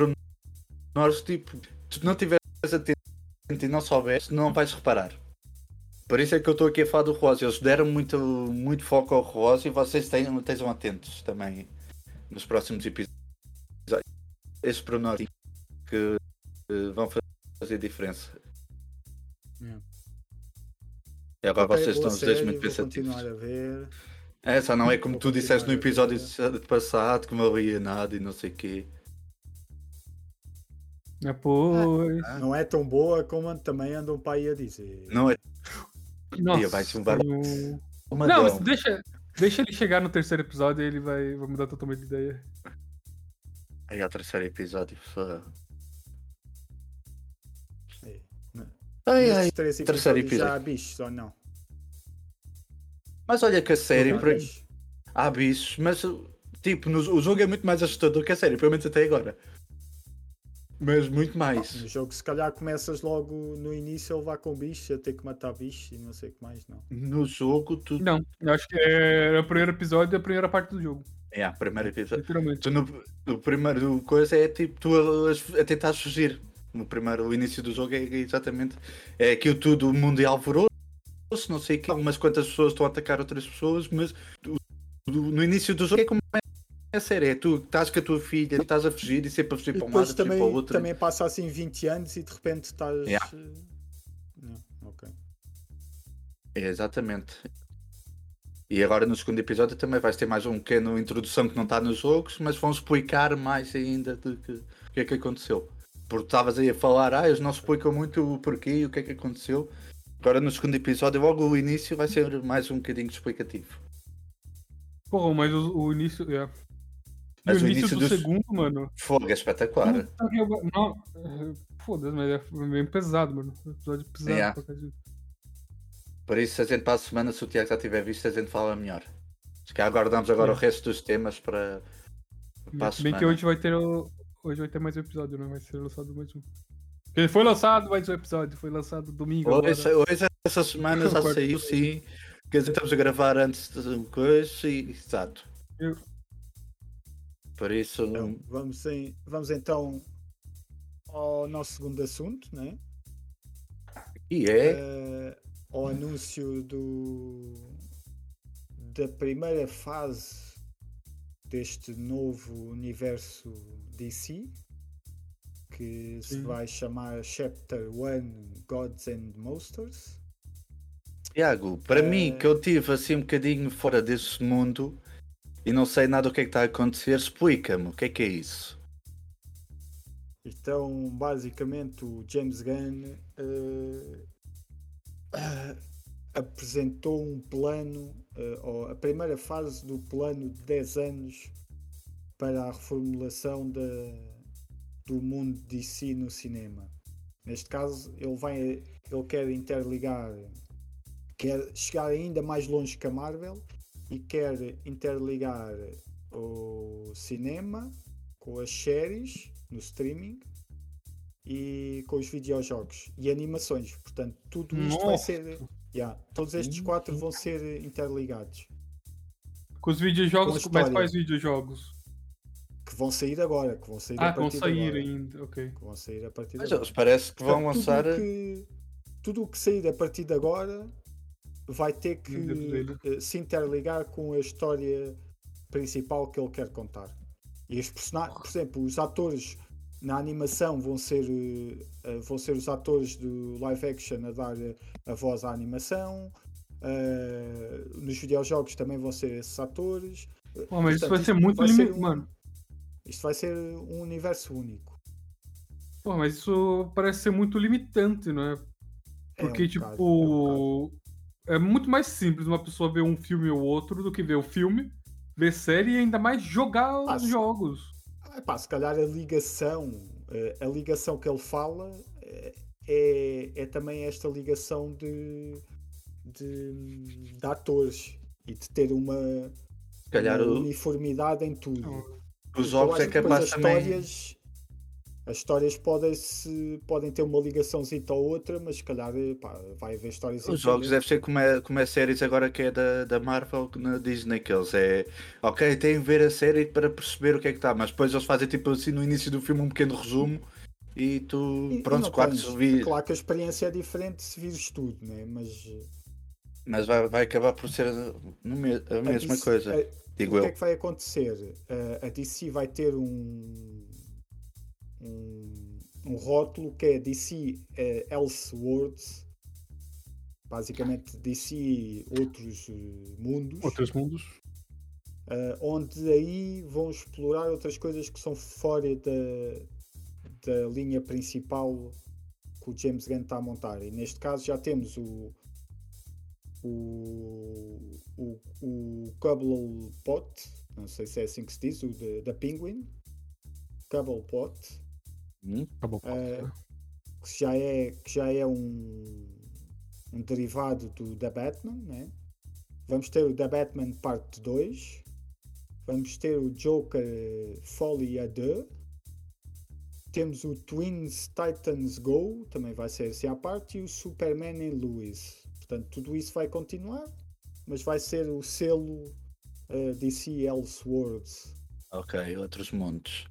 nós, tipo, tu não estiveres atento e não soubeste, não vais reparar. Por isso é que eu estou aqui a falar do Rósio. Eles deram muito, muito foco ao Rósio e vocês tenham, estejam atentos também nos próximos episódios. Esses pormenores que vão fazer diferença. E agora Ok, vocês estão os dois muito pensativos. continuar a ver. Essa não é como Vou tu disseste no episódio passado que não havia nada e não sei o quê. É, pois. Não é tão boa como também andam para aí a dizer. Não é Nossa, vai se levar- tem um- uma Não, mas deixa, deixa ele chegar no terceiro episódio e ele vai, vai mudar totalmente de ideia. Aí é o terceiro episódio. só- É. Ai, ai. terceiro episódios já há episódio. bichos ou não? Mas olha que a série. Não bichos. Há bichos, mas tipo, no- o jogo é muito mais assustador que a série, pelo menos até agora. Mas muito mais. No jogo, se calhar, começas logo no início a levar com bichos, a ter que matar bichos e não sei o que mais, não. No jogo, tu. Não, eu acho que é o primeiro episódio e a primeira parte do jogo. É, a primeiro episódio. Literalmente. Tu no, no primeiro coisa é tipo tu a, a tentar fugir. No primeiro, o início do jogo é exatamente. É aquilo tudo, o mundo é alvoroço, não sei o que. Algumas quantas pessoas estão a atacar outras pessoas, mas o- o- no início do jogo é como é a série. É tu que estás com a tua filha, estás a fugir e sempre a fugir E para um lado, fugir para o também, outro. também passa assim 20 anos e de repente estás. Yeah. eh, Não, ok. É, exatamente. E agora no segundo episódio também vais ter mais um pequeno introdução que não está nos jogos, mas vão explicar mais ainda do que o que é que aconteceu. Porque estavas aí a falar, ah, eles não explicam muito o porquê e o que é que aconteceu. Agora no segundo episódio, logo o início vai ser mais um bocadinho explicativo. Porra, mas o, o início. É. Mas o início, início do dos- segundo, mano. Fogo, é espetacular. Não, é, foda-se, mas é bem pesado, mano. Episódio pesado Yeah. Por isso, se a gente para a semana, se o Tiago já tiver visto, a gente fala melhor. Se calhar aguardamos agora É. o resto dos temas para, para a Se bem que semana. hoje vai ter. Hoje vai ter mais um episódio, né? Vai ser lançado mais um. Porque foi lançado mais um episódio, foi lançado domingo. Hoje, hoje, essa semana já saiu, sim. Quer dizer, estamos a gravar antes de coisa e exato. Eu- Por isso, Então, vamos, em- vamos então ao nosso segundo assunto, né? e é. Eh, ao anúncio do, da primeira fase deste novo universo DC que se Sim. vai chamar Chapter 1 Gods and Monsters. Tiago, para Eh, mim, que eu tive assim um bocadinho fora desse mundo e não sei nada o que é que está a acontecer, explica-me o que é que é isso. Então, basicamente, o James Gunn eh, ah, apresentou um plano, ou a primeira fase do plano de 10 anos para a reformulação da, do mundo DC no cinema. Neste caso, ele, ele quer interligar, quer chegar ainda mais longe que a Marvel e quer interligar o cinema com as séries no streaming e com os videojogos e animações. Portanto, tudo isto vai Nossa. ser. Yeah, todos estes quatro vão ser interligados. Com os videojogos, com mas história. quais videojogos? Que vão sair agora, que vão sair Ah, a que vão partir de sair agora. ainda, ok. Que vão sair a partir de Mas agora. parece que vão Portanto, lançar. Tudo o que, tudo o que sair a partir de agora vai ter que eh, se interligar com a história principal que ele quer contar. E os personagens, por exemplo, os atores na animação vão ser, eh, vão ser os atores do live action a dar a voz à animação. eh, nos videojogos também vão ser esses atores. Pô, mas isso Portanto, vai ser isto muito vai ser um- mano. Isto vai ser um universo único. Pô, mas isso parece ser muito limitante, não é? É um Porque, bocado, é um tipo. É muito mais simples uma pessoa ver um filme ou outro do que ver o filme, ver série e ainda mais jogar os jogos. Ah, pá, se calhar a ligação, eh, a ligação que ele fala eh, é, é também esta ligação de, de, de atores e de ter uma, calhar uma o- uniformidade em tudo. os jogos é capaz também. histórias, as histórias podem, -se, podem ter uma ligaçãozinha ou outra, mas se calhar pá, vai haver histórias Os jogos independentes. deve ser como é, como é séries agora que é da, da Marvel na Disney, que eles é ok, tem que ver a série para perceber o que é que está, mas depois eles fazem tipo assim no início do filme um pequeno resumo e tu E- pronto, quartos tens- vi, Claro que a experiência é diferente se vires tudo, né? mas mas vai, vai acabar por ser a mesma DC coisa, eh, digo o que eu. é que vai acontecer? Uh, a DC vai ter um, um, um rótulo que é DC uh, Elseworlds, basicamente DC outros uh, mundos, Outros mundos. uh, onde aí vão explorar outras coisas que são fora da, da linha principal que o James Gunn está a montar. E neste caso já temos o o, o, o Cobblepot, não sei se é assim que se diz, o da Penguin, Cobblepot, Hum? Eh, que já é, que já é um, um derivado do The Batman, né? Vamos ter o The Batman Parte 2, vamos ter o Joker Folie à 2, temos o Twins Titans Go, também vai ser assim à parte, e o Superman em Lewis. Portanto, tudo isso vai continuar, mas vai ser o selo eh, DC Elseworlds. Ok, outros mundos.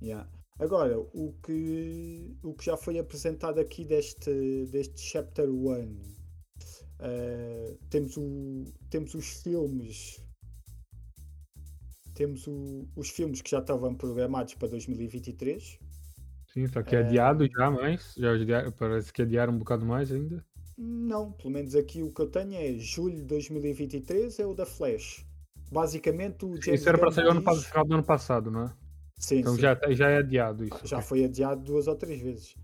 Yeah. Agora, o que, o que já foi apresentado aqui deste, deste Chapter 1, eh, temos, o, temos os filmes. Temos o- os filmes que já estavam programados para 2023. Sim, só que É. adiado já mais. Já adia- parece que adiaram um bocado mais ainda. Não, pelo menos aqui o que eu tenho é julho de 2023 é o da Flash. Basicamente o James Isso era para sair ano, diz- final do ano passado, não é? Sim, Então sim. já, já é adiado isso. Já ok. foi adiado duas ou três vezes.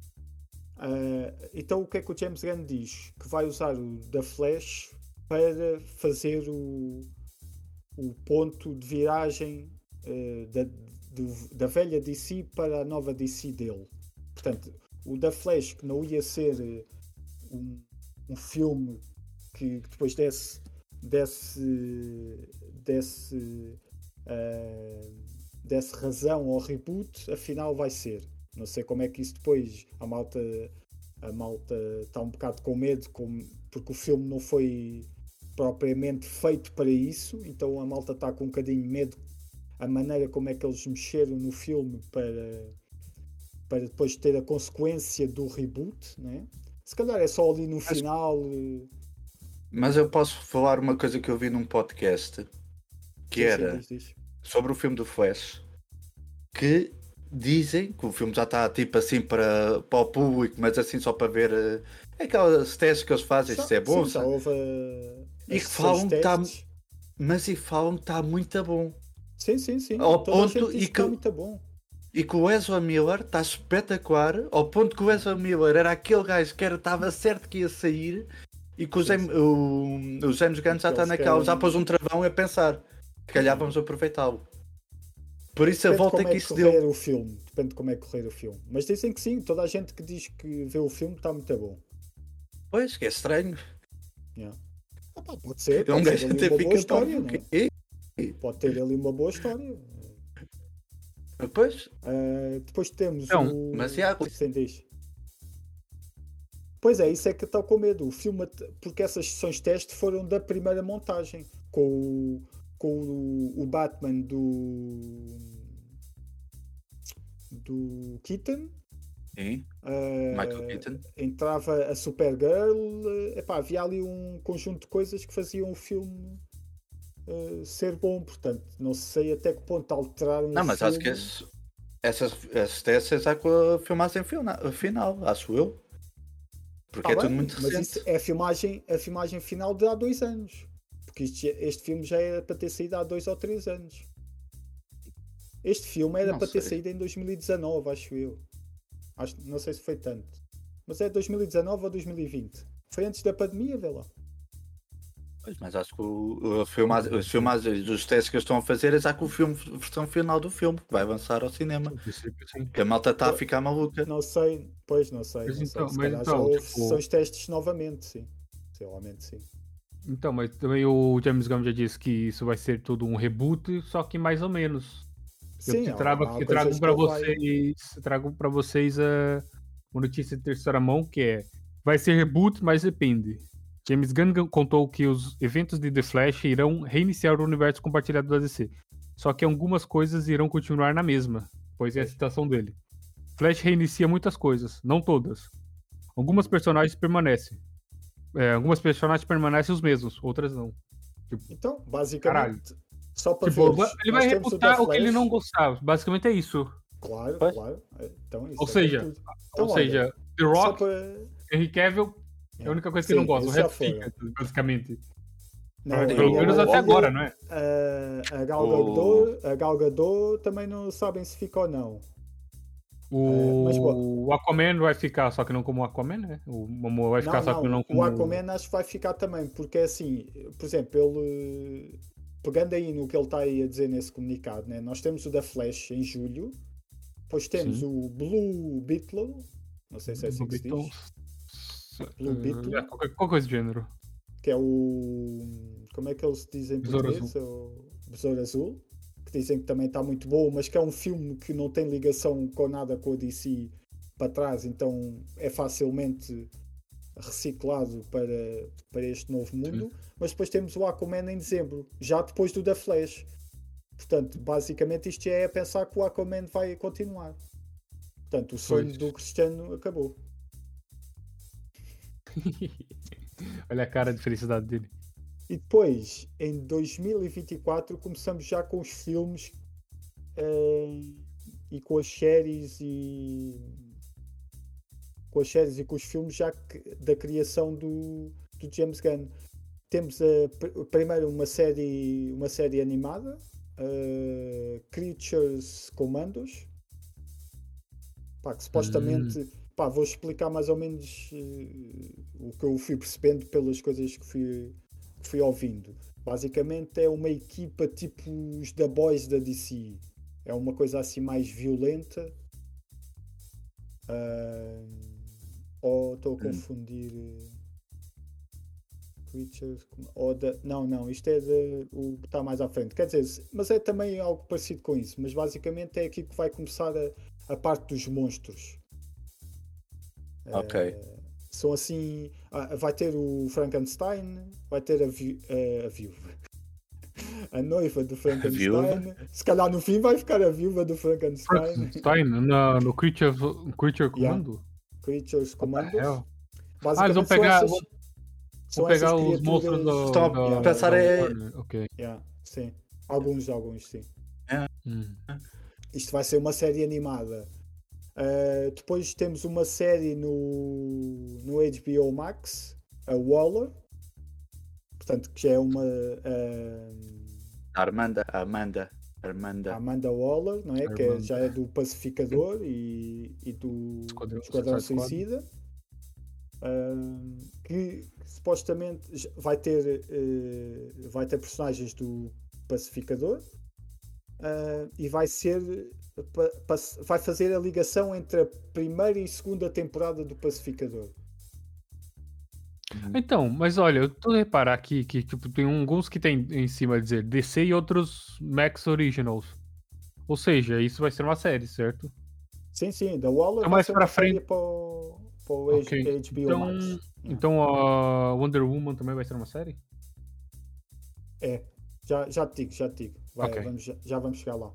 Ah, então o que é que o James Gunn diz? Que vai usar o da Flash para fazer o, o ponto de viragem eh, da, do- da velha DC para a nova DC dele. Portanto, o da Flash que não ia ser eh, um, um filme que, depois desse desse desse ah, desse razão ao reboot, afinal vai ser. Não sei como é que isso depois a malta a malta está um bocado com medo com- porque o filme não foi propriamente feito para isso, então a malta está com um bocadinho de medo a maneira como é que eles mexeram no filme para, para depois ter a consequência do reboot, né? Se calhar é só ali no final. eh, Mas eu posso falar uma coisa que eu vi num podcast que sim, sim, era diz, diz. Sobre o filme do Flash que dizem que o filme já está tipo assim para, para o público, mas assim só para ver eh, aquelas testes que eles fazem, se é bom, Sim, já se- houve eh, E que falam que tá- testes. mas e falam que está muito bom. Sim, sim, sim. ao Toda ponto e que está que- muito bom. E que o Ezra Miller está espetacular, ao ponto que o Ezra Miller era aquele gajo que era- estava certo que ia sair e que o James, o, o James Gunn já está naquela, já pôs um travão a pensar. Se calhar vamos aproveitá-lo. Por isso a Depende de volta como que é isso correr deu. o filme. Depende de como é que correr o filme. Mas dizem que sim, toda a gente que diz que vê o filme está muito bom. Pois, que é estranho. Ah, pá, pode ser, É um pode gajo ter ali até uma boa fica história, não é? Pode ter ali uma boa história. Pois, Ah, depois temos Então, o. mas e a- Sim, diz. Pois é, isso é que está com medo. O filme, porque essas sessões de teste foram da primeira montagem, com o, com o, o Batman do. do Keaton. sim, ah, Michael Keaton. entrava a Supergirl, eh, epá, havia ali um conjunto de coisas que faziam o filme eh, ser bom, portanto, não sei até que ponto alteraram Não, o mas filme. acho que esse- essas, essas testes é com a filmagem fina- final, acho eu. Porque Tá é tudo bem, muito mas recente. isso é a filmagem, a filmagem final de há dois anos. Porque isto já- este filme já era para ter saído há dois ou três anos. Este filme era Não para ter sei. saído em 2019, acho eu. Acho, não sei se foi tanto. Mas é 2019 ou 2020. Foi antes da pandemia, vê lá. Pois, mas acho que o, filmagem, as filmagens, os testes que eles estão a fazer é já com o filme, a versão final do filme, que vai avançar ao cinema. Que a malta está a ficar maluca. Não sei, pois não sei. Mas não então- sei. Se mas calhar então, já houve tipo- sessões testes novamente, sim. Realmente sim. Então, mas também o James Gunn já disse que isso vai ser tudo um reboot, só que mais ou menos. Eu Sim, te há- trago, eu trago para ele vai- vocês, trago para vocês a uma notícia de terceira mão que é vai ser reboot, mas depende. James Gunn contou que os eventos de The Flash irão reiniciar o universo compartilhado da DC. Só que algumas coisas irão continuar na mesma, pois é a citação dele. Flash reinicia muitas coisas, não todas. Algumas personagens permanecem. É, algumas personagens permanecem os mesmos, outras não. Então, basicamente, só para Tipo, ver. ele vai reputar o que ele não gostava. Basicamente é isso. Claro, Pois. claro. Então, isso Ou é seja, tudo. Ou Então, olha, seja, The Rock, para- Henry Cavill é a única coisa que Sim, ele não gosta. O resto fica, basicamente. Não, Pelo é- menos é- até é- agora, não é? A, a, Gal O- Gadot, a Gal Gadot também não sabem se fica ou não. O, mas, pô- o Aquaman vai ficar, só que não como o Aquaman, né? O Momoa vai ficar, não, só não, que não como... O Aquaman acho que vai ficar também, porque é assim, por exemplo, ele pegando aí no que ele está aí a dizer nesse comunicado, né? nós temos o da Flash em julho, depois temos Sim. o Blue Beetle, não sei se é assim que se diz, Blue Beetle. É, qualquer, qualquer coisa do gênero. que é o. Como é que eles dizem em Besouro português? É o Besouro Azul, que dizem que também está muito bom, mas que é um filme que não tem ligação com nada com a DC para trás, então é facilmente reciclado para, para este novo mundo. Mas depois temos o Aquaman em dezembro, já depois do da Flash. Portanto, basicamente isto é a pensar que o Aquaman vai continuar. Portanto, o sonho Pois. do Cristiano acabou. Olha a cara de felicidade dele. E depois, em 2024, começamos já com os filmes eh, e com as séries e, com as séries e com os filmes já que- da criação do, do James Gunn. Temos a, pr- primeiro uma série, uma série animada, uh, Creatures Commandos, pá, que supostamente pá, vou explicar mais ou menos eh, o que eu fui percebendo pelas coisas que fui, fui ouvindo. Basicamente é uma equipa tipo os The Boys da DC. É uma coisa assim mais violenta. Ah, ou estou a confundir. eh, Creatures. Ou da, não, não, isto é de, o que está mais à frente. Quer dizer, mas é também algo parecido com isso. Mas basicamente é aqui que vai começar a, a parte dos monstros. Ok. Eh, são assim. ah, vai ter o Frankenstein, vai ter a, vi, eh, a viúva. A noiva do Frankenstein. Se calhar no fim vai ficar a viúva do Frankenstein. Frankenstein na, no Creature, Creature Commando? Creatures the Commandos. hell? Ah, eles vão pegar, essas- vão, pegar os monstros do, Stop, da, pensar da é- Ok. Yeah, sim. Alguns, alguns, sim. Hum. Isto vai ser uma série animada. Uh, depois temos uma série no, no HBO Max, a Waller. Portanto, que já é uma. uh, Armanda, a Amanda, a a Amanda. Waller, não é? Que é- já é do Pacificador e, e do Esquadrão- Esquadrão. Suicida. Uh, que supostamente j- vai ter, uh, vai ter personagens do Pacificador uh, e vai ser pa- pa- vai fazer a ligação entre a primeira e segunda temporada do Pacificador. Então, mas olha, eu tô a reparar aqui que tipo, tem alguns que tem em cima a dizer DC e outros Max Originals. Ou seja, isso vai ser uma série, certo? Sim, sim, da Waller Então, vai mais ser pra frente- para o, para o Ok, HBO então- Max. Então a Wonder Woman também vai ser uma série? É, já, já te digo, já te digo. Vai, Ok. vamos, já, já vamos chegar lá.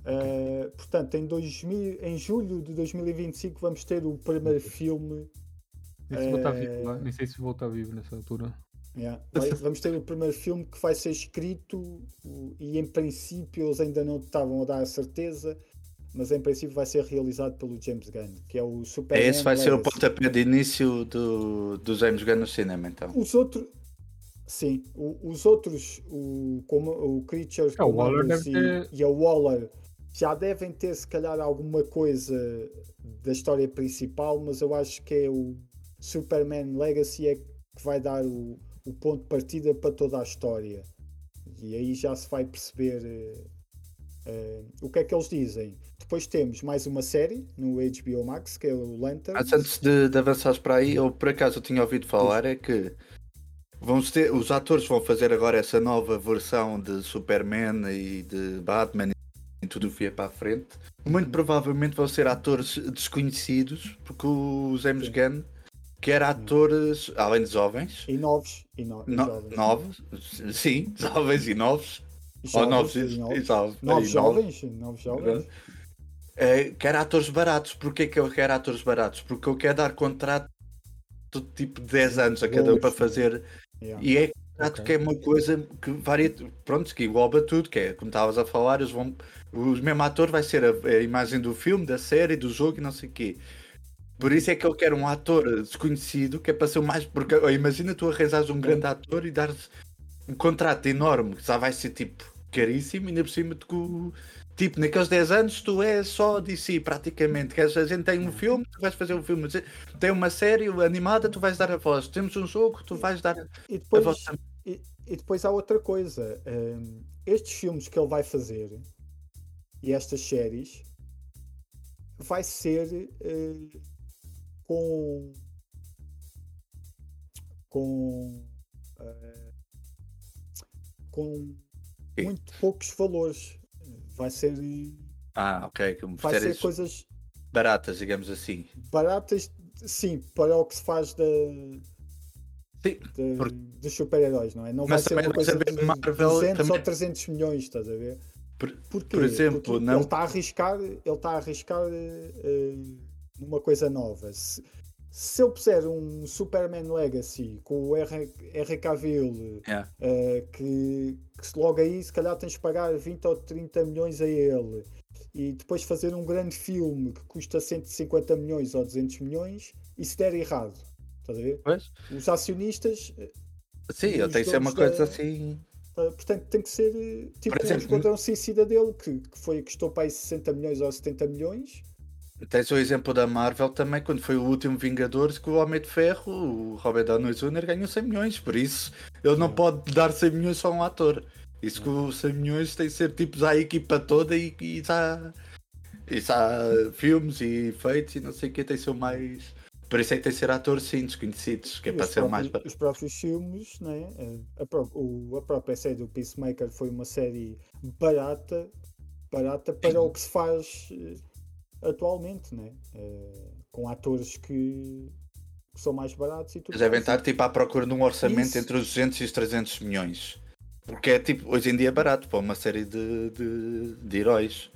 Uh, portanto, em, 2000, em julho de 2025 vamos ter o primeiro filme. Nem sei se vou estar É. vivo lá, nem sei se vou estar vivo nessa altura. yeah, vamos ter o primeiro filme que vai ser escrito e em princípio eles ainda não estavam a dar a certeza, mas em princípio vai ser realizado pelo James Gunn, que é o Superman. Esse vai ser o pontapé de início do, do James Gunn no cinema, então. Os outros. Sim, o- os outros, o, como, o Creatures É, o Waller e, ter- e a Waller já devem ter se calhar alguma coisa da história principal, mas eu acho que é o Superman Legacy é que vai dar o, o ponto de partida para toda a história. E aí já se vai perceber eh, eh, o que é que eles dizem. Depois temos mais uma série no HBO Max, que é o Lantern. Mas antes de, de avançares para aí, eu por acaso eu tinha ouvido falar é que vão ter, os atores vão fazer agora essa nova versão de Superman e de Batman e tudo o que vier para a frente. Muito provavelmente vão ser atores desconhecidos, porque o James Sim. Gunn quer atores, além de jovens, E novos. E no, e no- jovens. novos, sim, jovens e novos, E ou jovens, novos e novos. e jovens, Novos e novos. jovens, novos jovens. É, quer atores baratos. Porquê que eu quero atores baratos? Porque eu quero dar contrato de tipo de 10 anos a cada um para fazer. Yeah. E é contrato Ok. que é uma coisa que varia. Pronto, que engloba tudo, que é como estavas a falar, eles vão. O mesmo ator vai ser a, a imagem do filme, da série, do jogo e não sei o quê. Por isso é que eu quero um ator desconhecido, que é para ser o mais. Porque imagina tu arranjares um grande ator e dares um contrato enorme, que já vai ser tipo caríssimo, e ainda por cima de o- Tipo, naqueles 10 anos tu és só DC praticamente. Que a gente tem um filme, tu vais fazer um filme. Tem uma série animada, tu vais dar a voz. Temos um jogo, tu vais dar E a depois, voz também. e, e depois há outra coisa. hum, estes filmes que ele vai fazer e estas séries vai ser hum, com com eh, com Sim. muito poucos valores. Vai ser Ah, ok. Como vai ser coisas baratas, digamos assim. baratas, sim, para o que se faz da, Sim, de- Porque- dos super-heróis, não é? Não Mas vai ser uma coisa de que Marvel 200 também- ou 300 milhões, estás a ver? Por- Porquê? por exemplo, Porque não- ele está a arriscar, ele está a arriscar eh, numa coisa nova. Se, se eu puser um Superman Legacy com o R- Cavill, Yeah. eh, que, que se logo aí se calhar tens de pagar 20 ou 30 milhões a ele, e depois fazer um grande filme que custa 150 milhões ou 200 milhões, e se der errado. Estás a ver? Os acionistas, Sim, eu tenho que ser uma coisa da- assim. eh, portanto, tem que ser eh, tipo Por exemplo, Esquadrão Suicida dele, que, que foi, custou para aí 60 milhões ou 70 milhões. Tens o exemplo da Marvel também, quando foi o último Vingadores, que o Homem de Ferro, o Robert Downey Jr., ganhou 100 milhões. Por isso, ele não pode dar 100 milhões só a um ator. Isso que os 100 milhões tem que ser tipos à equipa toda e, e já. E já filmes e efeitos e não sei o que, tem que ser o mais. Por isso é que tem que ser atores sim, desconhecidos, que é para ser o mais. os próprios filmes, né? eh, a, pró- o- a própria série do Peacemaker foi uma série barata, barata para o que se faz eh, atualmente, né? Eh, com atores que, que são mais baratos e tudo. Eles devem estar tipo à procura de um orçamento Isso. entre os 200 e os 300 milhões. Porque é tipo, hoje em dia é barato para uma série de, de, de heróis.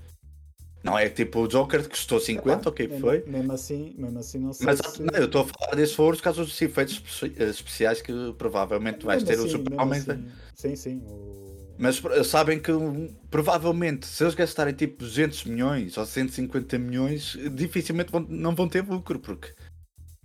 Não é tipo o Joker que custou 50, Epá, o que mesmo- foi? Mesmo assim, mesmo assim não sei Mas se... não, eu estou a falar desses foram os casos dos efeitos espe- especiais que provavelmente vais mesmo ter o assim- Super-Homem. mesmo assim, Sim, sim. o- Mas sabem que um, provavelmente se eles gastarem tipo 200 milhões ou 150 milhões, dificilmente vão- não vão ter lucro, porque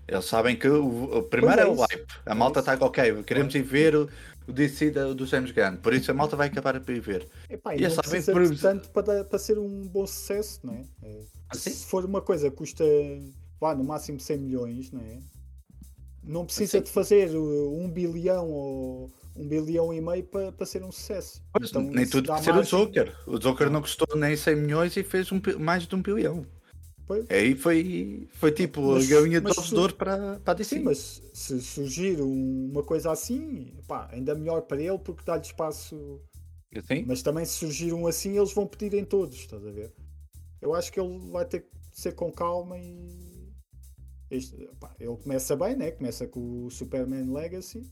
eles sabem que o, o primeiro é é, o hype. A É malta está ok, queremos ir ver o, o DC da- do James Gunn, por isso a malta vai acabar por ir ver. Epá, E e é não sabem por- tanto para, para ser um bom sucesso, não é? É, Assim? Se for uma coisa que custa, vá, no máximo 100 milhões, não é? Não precisa Assim. de fazer uh, um bilhão ou um bilhão e meio para, para ser um sucesso. Pois, Então, nem tudo pode ser o margem- Joker. O Joker não custou nem 100 milhões e fez um, mais de um bilhão. Pois. Aí foi, foi tipo Mas- a galinha de ouro para, para a DC. Sim, mas se surgir um- uma coisa assim, pá, ainda melhor para ele porque dá-lhe espaço. Sim. Mas também se surgir um assim, eles vão pedir em todos, estás a ver? Eu acho que ele vai ter que ser com calma e. pá, ele começa bem, né? Começa com o Superman Legacy.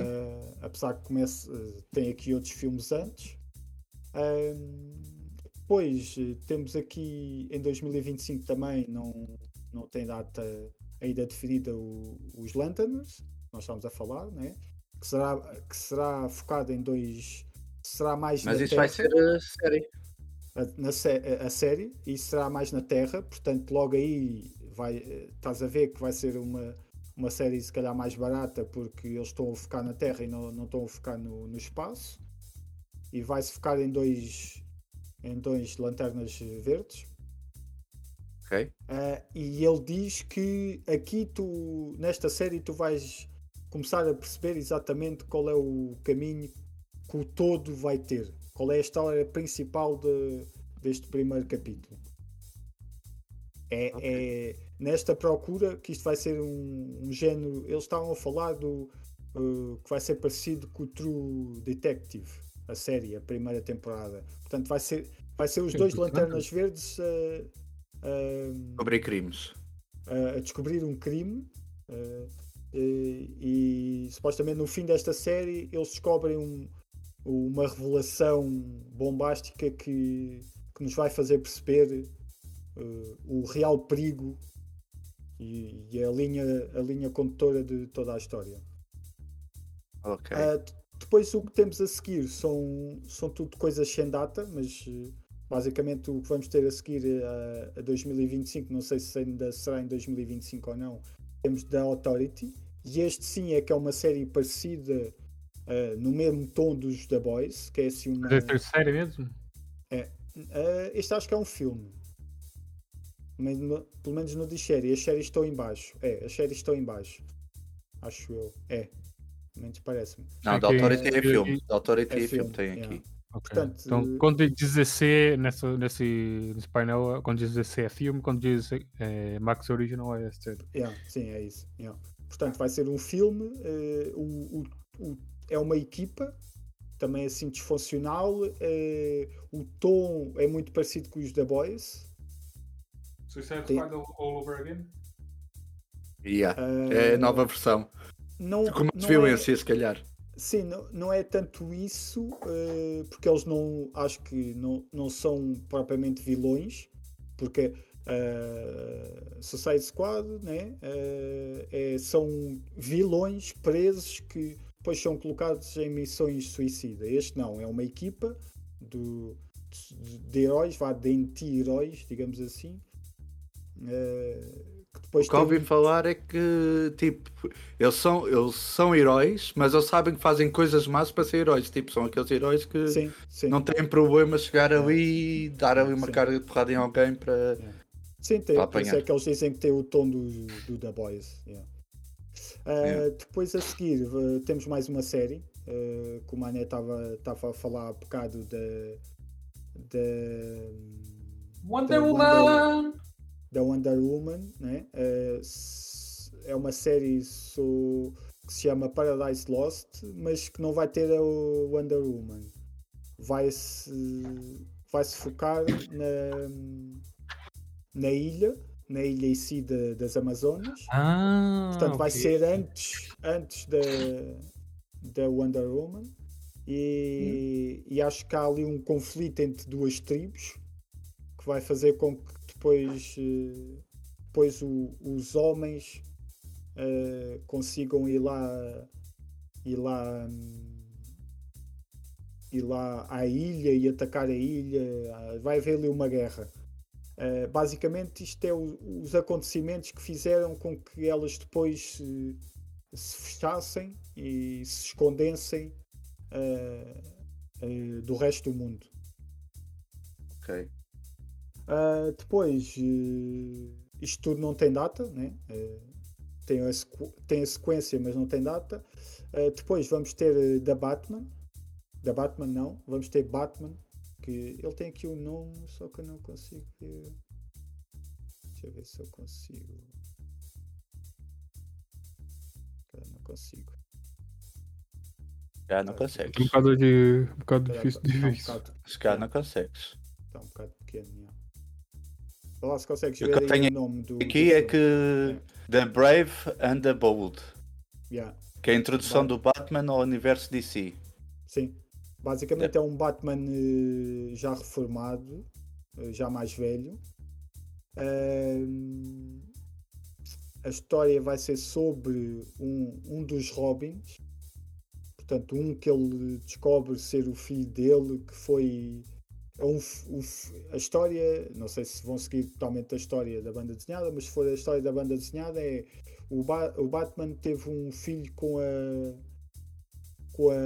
Uh, apesar que comece, uh, tem aqui outros filmes antes. Um, depois uh, temos aqui em 2025 também, não, não tem data ainda definida, o- os Lanterns, nós estamos a falar, né? que, será, que será focado em dois. Será mais Mas isso vai Terra, ser a série. a, na a- a série e será mais na Terra, portanto, logo aí vai, estás a ver que vai ser uma, uma série se calhar mais barata porque eles estão a focar na Terra e não, não estão a focar no, no espaço e vai-se focar em dois em dois lanternas verdes Ok. Ah, e ele diz que aqui tu nesta série tu vais começar a perceber exatamente qual é o caminho que o todo vai ter qual é a história principal de- deste primeiro capítulo é, Ok. é nesta procura que isto vai ser um, um género eles estavam a falar do uh, que vai ser parecido com o True Detective a série, a primeira temporada portanto vai ser, vai ser os Sim, dois lanternas verdes uh, uh, Cobrir crimes. a, a descobrir um crime uh, e, e supostamente no fim desta série eles descobrem um- uma revelação bombástica que, que nos vai fazer perceber uh, o real perigo e, e a, linha, a linha condutora de toda a história. Ok. Uh, depois o que temos a seguir são, são tudo coisas sem data, mas uh, basicamente o que vamos ter a seguir uh, a 2025, não sei se ainda será em 2025 ou não, temos The Authority, e este sim é que é uma série parecida uh, no mesmo tom dos The Boys, que é assim uma. Deve ser série mesmo? Uh, este acho que é um filme. Mas no- pelo menos não diz série. As séries estão em baixo. É, as séries estão em baixo. Acho eu. É. Pelo menos parece-me. Não, da Authority é filme. Da Authority É é filme, filme, tem yeah. aqui. Ok. Portanto, então, quando diz DC nessa, nesse, nesse painel, quando diz DC é filme, quando diz é, Max Original é série. Yeah, sim, é isso. yeah. Portanto, vai ser um filme. eh, o, o- o- é uma equipa também assim disfuncional. eh, o tom é muito parecido com os The Boys. Suicide Tem- Squad all over again? Yeah. eh, É a nova versão. não, Com mais não é- violência, se calhar. Sim, não, não é tanto isso, eh, porque eles não acho que não, não são propriamente vilões, porque eh, Suicide Squad né, eh, é- são vilões presos que depois são colocados em missões de suicida. Este não, é uma equipa do- de, de heróis, vá, de anti-heróis, digamos assim, eh, que depois O que ouvi tem- falar é que, tipo, eles são, eles são heróis, mas eles sabem que fazem coisas más para ser heróis. Tipo, são aqueles heróis que Sim, sim. não têm problema chegar ali e dar ali uma Sim. carga de porrada em alguém para. Sim, tem, Para por isso apanhar. é que eles dizem que tem o tom do, do The Boys. yeah. Ah, Yeah. Depois a seguir eh, temos mais uma série, eh, que o Mané estava estava a falar há bocado da. da Wonder da Woman! Da Wonder Woman, né? S- é uma série so- que se chama Paradise Lost, mas que não vai ter a Wonder Woman. Vai-se vai -se focar na, na ilha, na ilha em si da- das Amazonas. Ah, Portanto, vai ok. ser antes, antes da, da Wonder Woman. E, e acho que há ali um conflito entre duas tribos que vai fazer com que depois, eh, depois o- os homens eh, consigam ir lá ir lá hum, ir lá à ilha e atacar a ilha. Vai haver ali uma guerra. Uh, basicamente, isto é o- os acontecimentos que fizeram com que elas depois se, se fechassem e se escondessem uh, uh, do resto do mundo. Ok. Uh, depois, uh, isto tudo não tem data, né? Uh, tem, a tem a sequência, mas não tem data. Uh, depois vamos ter uh, da Batman. Da Batman, não. Vamos ter Batman. Que ele tem aqui o nome, só que eu não consigo ver. Deixa eu ver se eu consigo. Cara, não consigo. Já não consegues. Um bocado, de, um bocado difícil de ver um isso. calhar não consegues. Está um bocado pequeno. Lá se consegues O ver que eu tenho o nome do. Aqui é que The Brave and the Bold, Yeah. que é a introdução Vai. do Batman ao universo DC. Sim. Basicamente é um Batman eh, já reformado, eh, já mais velho. A história vai ser sobre um, um dos Robins. Portanto, um que ele descobre ser o filho dele, que foi. É um f- a história, não sei se vão seguir totalmente a história da banda desenhada, mas se for a história da banda desenhada, é o, Ba- o Batman teve um filho com a. com a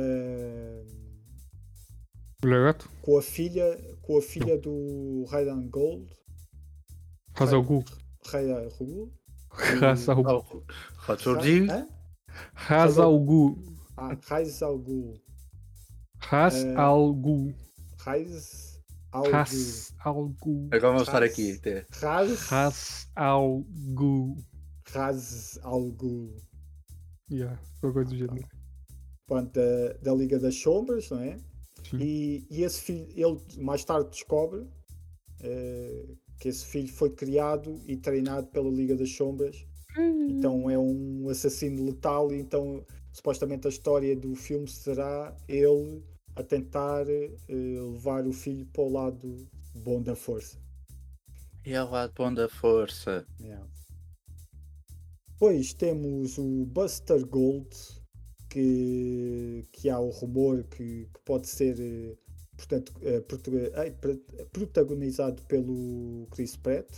com a filha com a filha do Ryan Gold Gold Raza algo. Oh, Rotordinho. Hã? Raza algo. ah, Raiz Algo. Raz algo. Agora vamos estar aqui. até. Raz Raz algo. Raz Al Ghul Yeah, qualquer coisa do gênero. Pronto, da, da Liga das Sombras não é? Sim. E, e esse filho ele mais tarde descobre eh, que esse filho foi criado e treinado pela Liga das Sombras Então é um assassino letal então supostamente a história do filme será ele a tentar eh, levar o filho para o lado bom da força. E é o lado bom da força. Yeah. Depois temos o Buster Gold, que, que há o rumor que, que pode ser eh, portanto, eh, protagonizado pelo Chris Pratt.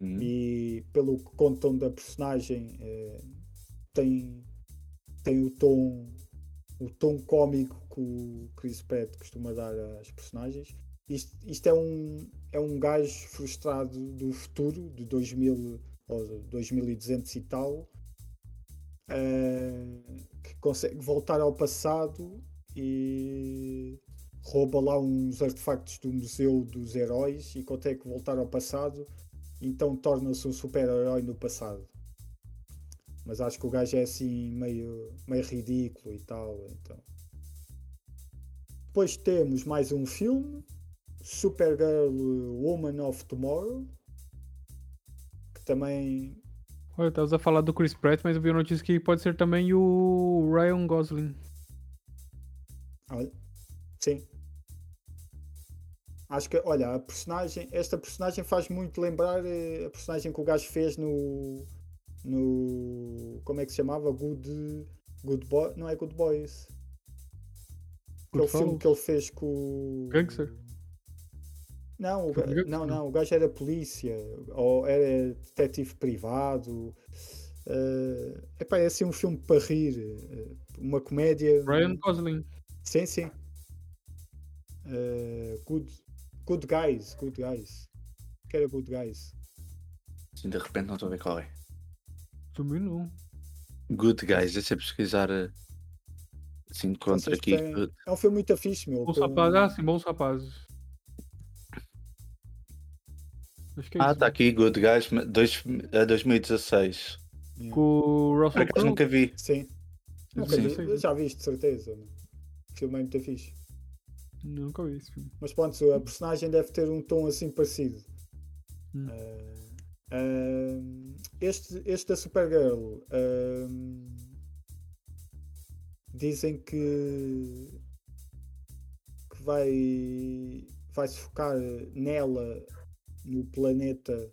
Hum. e pelo que contam da personagem tem, tem o tom o tom cómico que o Chris Pratt costuma dar às personagens isto, isto é um é um gajo frustrado do futuro de 2000 ou 2200 e tal eh, que consegue voltar ao passado e rouba lá uns artefactos do museu dos heróis e consegue voltar ao passado então torna-se um super-herói no passado. Mas acho que o gajo é assim meio, meio ridículo e tal. Então. Depois temos mais um filme, Supergirl Woman of Tomorrow, que também Olha, estavas a falar do Chris Pratt, mas eu vi a notícia que pode ser também o Ryan Gosling. Olha, sim. Acho que, olha, a personagem, esta personagem faz muito lembrar eh, a personagem que o gajo fez no. No. como é que se chamava? Good. Good Boy. Não é Good Boys. Aquele Goodfellas? filme que ele fez com o. Gangster? Não, o não, Não. não, o gajo era polícia ou era detetive privado. Eh, epá, é assim um filme para rir, eh, uma comédia. Ryan Gosling. Sim, sim. Eh, good, good Guys, Good Guys. Que era Good Guys. Assim, de repente não estou a ver qual é. Também não. Good Guys, deixa eu pesquisar. eh, Se encontro aqui. têm- É um filme muito fixe, meu. Bons com- rapazes. Ah, sim, bons rapazes. É Ah, está aqui, Good Guys, dois, a 2016. Yeah. Com o Russell Crowe. nunca vi. Sim. Nunca Sim, vi-. Já viste, de certeza. O filme é muito fixe. Nunca vi esse filme. Mas pronto, a personagem deve ter um tom assim parecido. Hum. Ah, este, este da Supergirl dizem que, que vai, vai se focar nela no planeta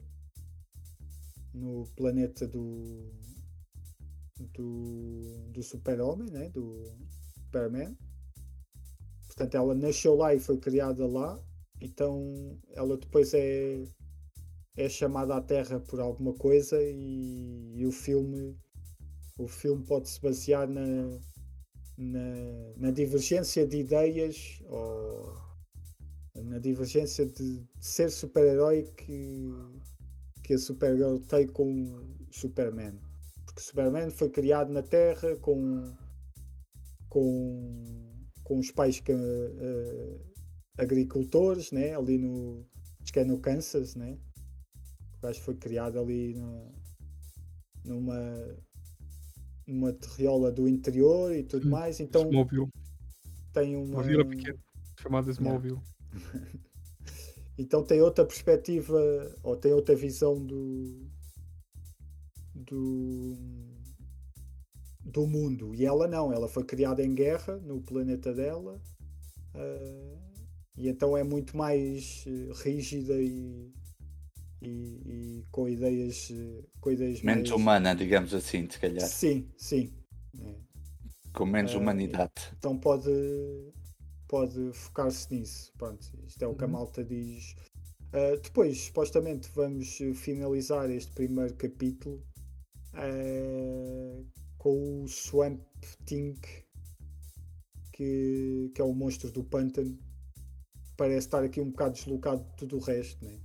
no planeta do do, do super-homem, né? do Superman. Portanto, ela nasceu lá e foi criada lá. Então, ela depois é, é chamada à Terra por alguma coisa e, e o filme o filme pode se basear na, na, na divergência de ideias ou na divergência de, de ser super-herói que, que a Supergirl tem com Superman. Porque Superman foi criado na Terra com, com, com os pais que, eh, agricultores, né? ali no. Acho que é no Kansas, né? Gajo foi criado ali numa, numa terriola do interior e tudo Sim, mais. Então Smallville. tem uma. Uma vila pequena chamada Smallville. Então tem outra perspectiva ou tem outra visão do do do mundo e ela não, ela foi criada em guerra no planeta dela ah, e então é muito mais eh, rígida e, e, e com ideias eh, com ideias Menos mais... humana, digamos assim, se calhar. Sim, sim. É. Com menos Eh, humanidade. Então pode, pode focar-se nisso. Pronto, isto é o que a Uhum. malta diz. Uh, depois, supostamente, vamos finalizar este primeiro capítulo eh, com o Swamp Thing, que, que é o monstro do pântano. Parece estar aqui um bocado deslocado de tudo o resto, né?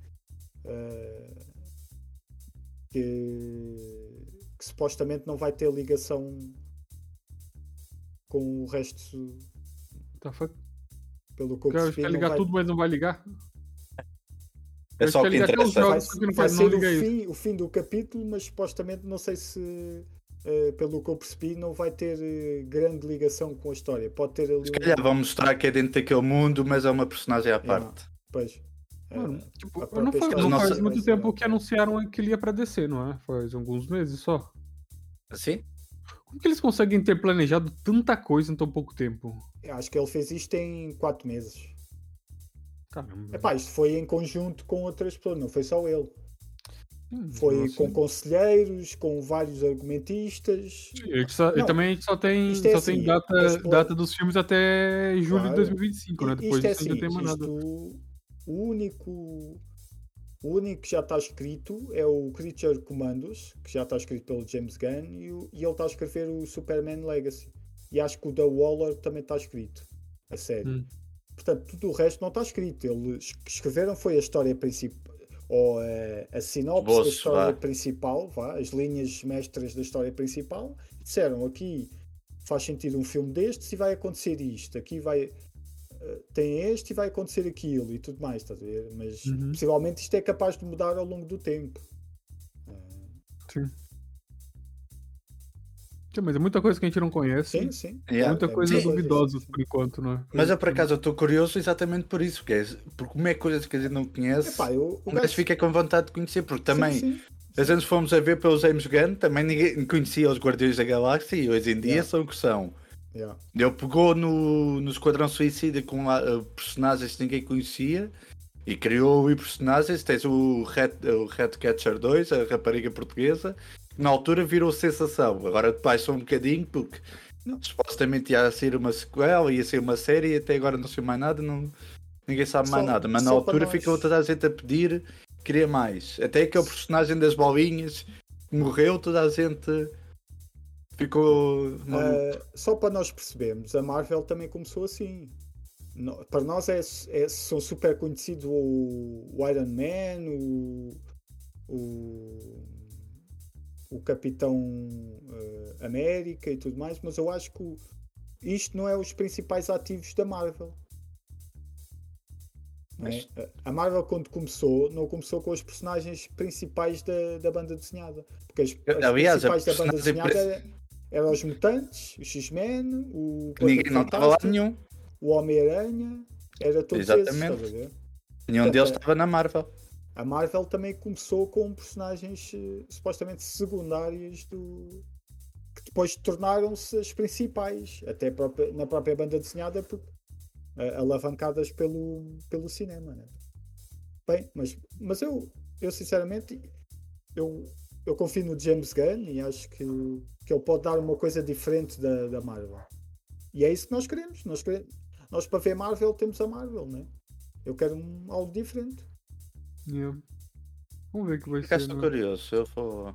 Eh, que, que supostamente não vai ter ligação com o resto, Tá fuck? pelo que eu percebi, quer ligar vai, tudo, mas não vai ligar? É só o que interessa. jogos. vai, vai faz- ser o fim, o fim do capítulo, mas supostamente não sei se, eh, pelo que eu percebi, não vai ter eh, grande ligação com a história. Pode ter ali Se um- calhar vão mostrar que é dentro daquele mundo, mas é uma personagem à Yeah. parte. Pois. Mano, tipo, a não história não faz muito tempo uma- que anunciaram que ele ia pra DC, não é? Faz alguns meses só. Assim? Como que eles conseguem ter planejado tanta coisa em tão pouco tempo? eu acho que ele fez isto em 4 meses. Caramba. Epá, isto foi em conjunto com outras pessoas, não foi só ele. Hum, Foi assim, com conselheiros, com vários argumentistas. Ele, só, Não, também só tem, é só assim, tem data, data dos filmes até julho Claro. de 2025, né? Depois isto é disso assim, não tem mais nada. isto, o único o único que já está escrito é o Creature Commandos, que já está escrito pelo James Gunn, e, o- e ele está a escrever o Superman Legacy. E acho que o The Waller também está escrito, a sério. Hum. Portanto, tudo o resto não está escrito. Eles que escreveram foi a história principal, ou a, a sinopse da Esboço, história vá. principal, vá, as linhas mestras da história principal. Disseram aqui faz sentido um filme destes e vai acontecer isto. Aqui vai eh, tem este e vai acontecer aquilo e tudo mais, estás a ver? Mas Uhum. possivelmente isto é capaz de mudar ao longo do tempo. Sim. Sim, mas é muita coisa que a gente não conhece. Sim, sim. Yeah. Muita é coisa muita coisa, duvidosa por enquanto, não é? Mas eu por acaso estou curioso exatamente por isso, porque, é, porque como é coisas que a gente não conhece, Epá, eu, o gajo gajo- fica com vontade de conhecer, porque também, Sim, sim. às vezes fomos a ver pelo James Gunn, também ninguém conhecia os Guardiões da Galáxia e hoje em dia Yeah. são o que são. Yeah. Ele pegou no, no Esquadrão Suicida com uh, personagens que ninguém conhecia e criou e personagens. Tens o Red, o Red Catcher 2, a rapariga portuguesa, que na altura virou sensação. Agora baixou um bocadinho porque Não. supostamente ia ser uma sequela, ia ser uma série e até agora não sei mais nada. Não, ninguém sabe mais Só- nada. Mas na altura ficou toda a gente a pedir, queria mais. Até aquele personagem das bolinhas que morreu, toda a gente ficou. Ah, só para nós percebermos, a Marvel também começou assim. No- para nós é, é- são super conhecidos o, o Iron Man, o, o, o Capitão ah, América e tudo mais, mas eu acho que o- isto não é os principais ativos da Marvel. não é? A Marvel, quando começou, não começou com os personagens principais da, da banda desenhada. Porque as, as Aliás, a principais da banda desenhada era- eram os mutantes, os X-Men, o ninguém não estava lá nenhum. o Homem-Aranha, era todos Exatamente. esses, estás? Nenhum Portanto, deles é- estava na Marvel. A Marvel também começou com personagens eh, supostamente secundários do que depois tornaram-se as principais, até própria- na própria banda desenhada, por- eh, alavancadas pelo, pelo cinema. Né? Bem, mas, mas eu, eu sinceramente eu, eu confio no James Gunn e acho que, que ele pode dar uma coisa diferente da, da Marvel. E é isso que nós queremos. Nós, queremos, nós para ver Marvel temos a Marvel, né? Eu quero um, algo diferente. Yeah. Vamos ver o que vai Ficaste ser. né? curioso. Eu vou.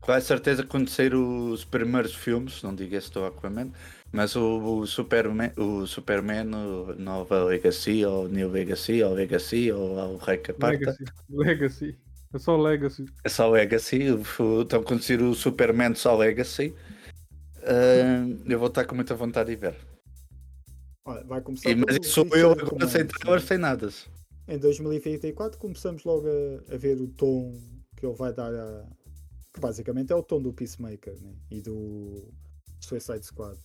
Com a certeza sair os primeiros filmes, não digo este do Aquaman, mas o, o Superman, o Superman, o Nova Legacy, ou New Legacy, ou Legacy, ou o Rei Legacy. Legacy. É só Legacy. é só Legacy. o- Então quando sair o Superman só Legacy, ah, eu vou estar com muita vontade de ver. Olha, vai começar E, mas isso sou eu agora sem trailers, sem nada. Em 2024 começamos logo a, a ver o tom que ele vai dar a. que basicamente é o tom do Peacemaker né? e do Suicide Squad.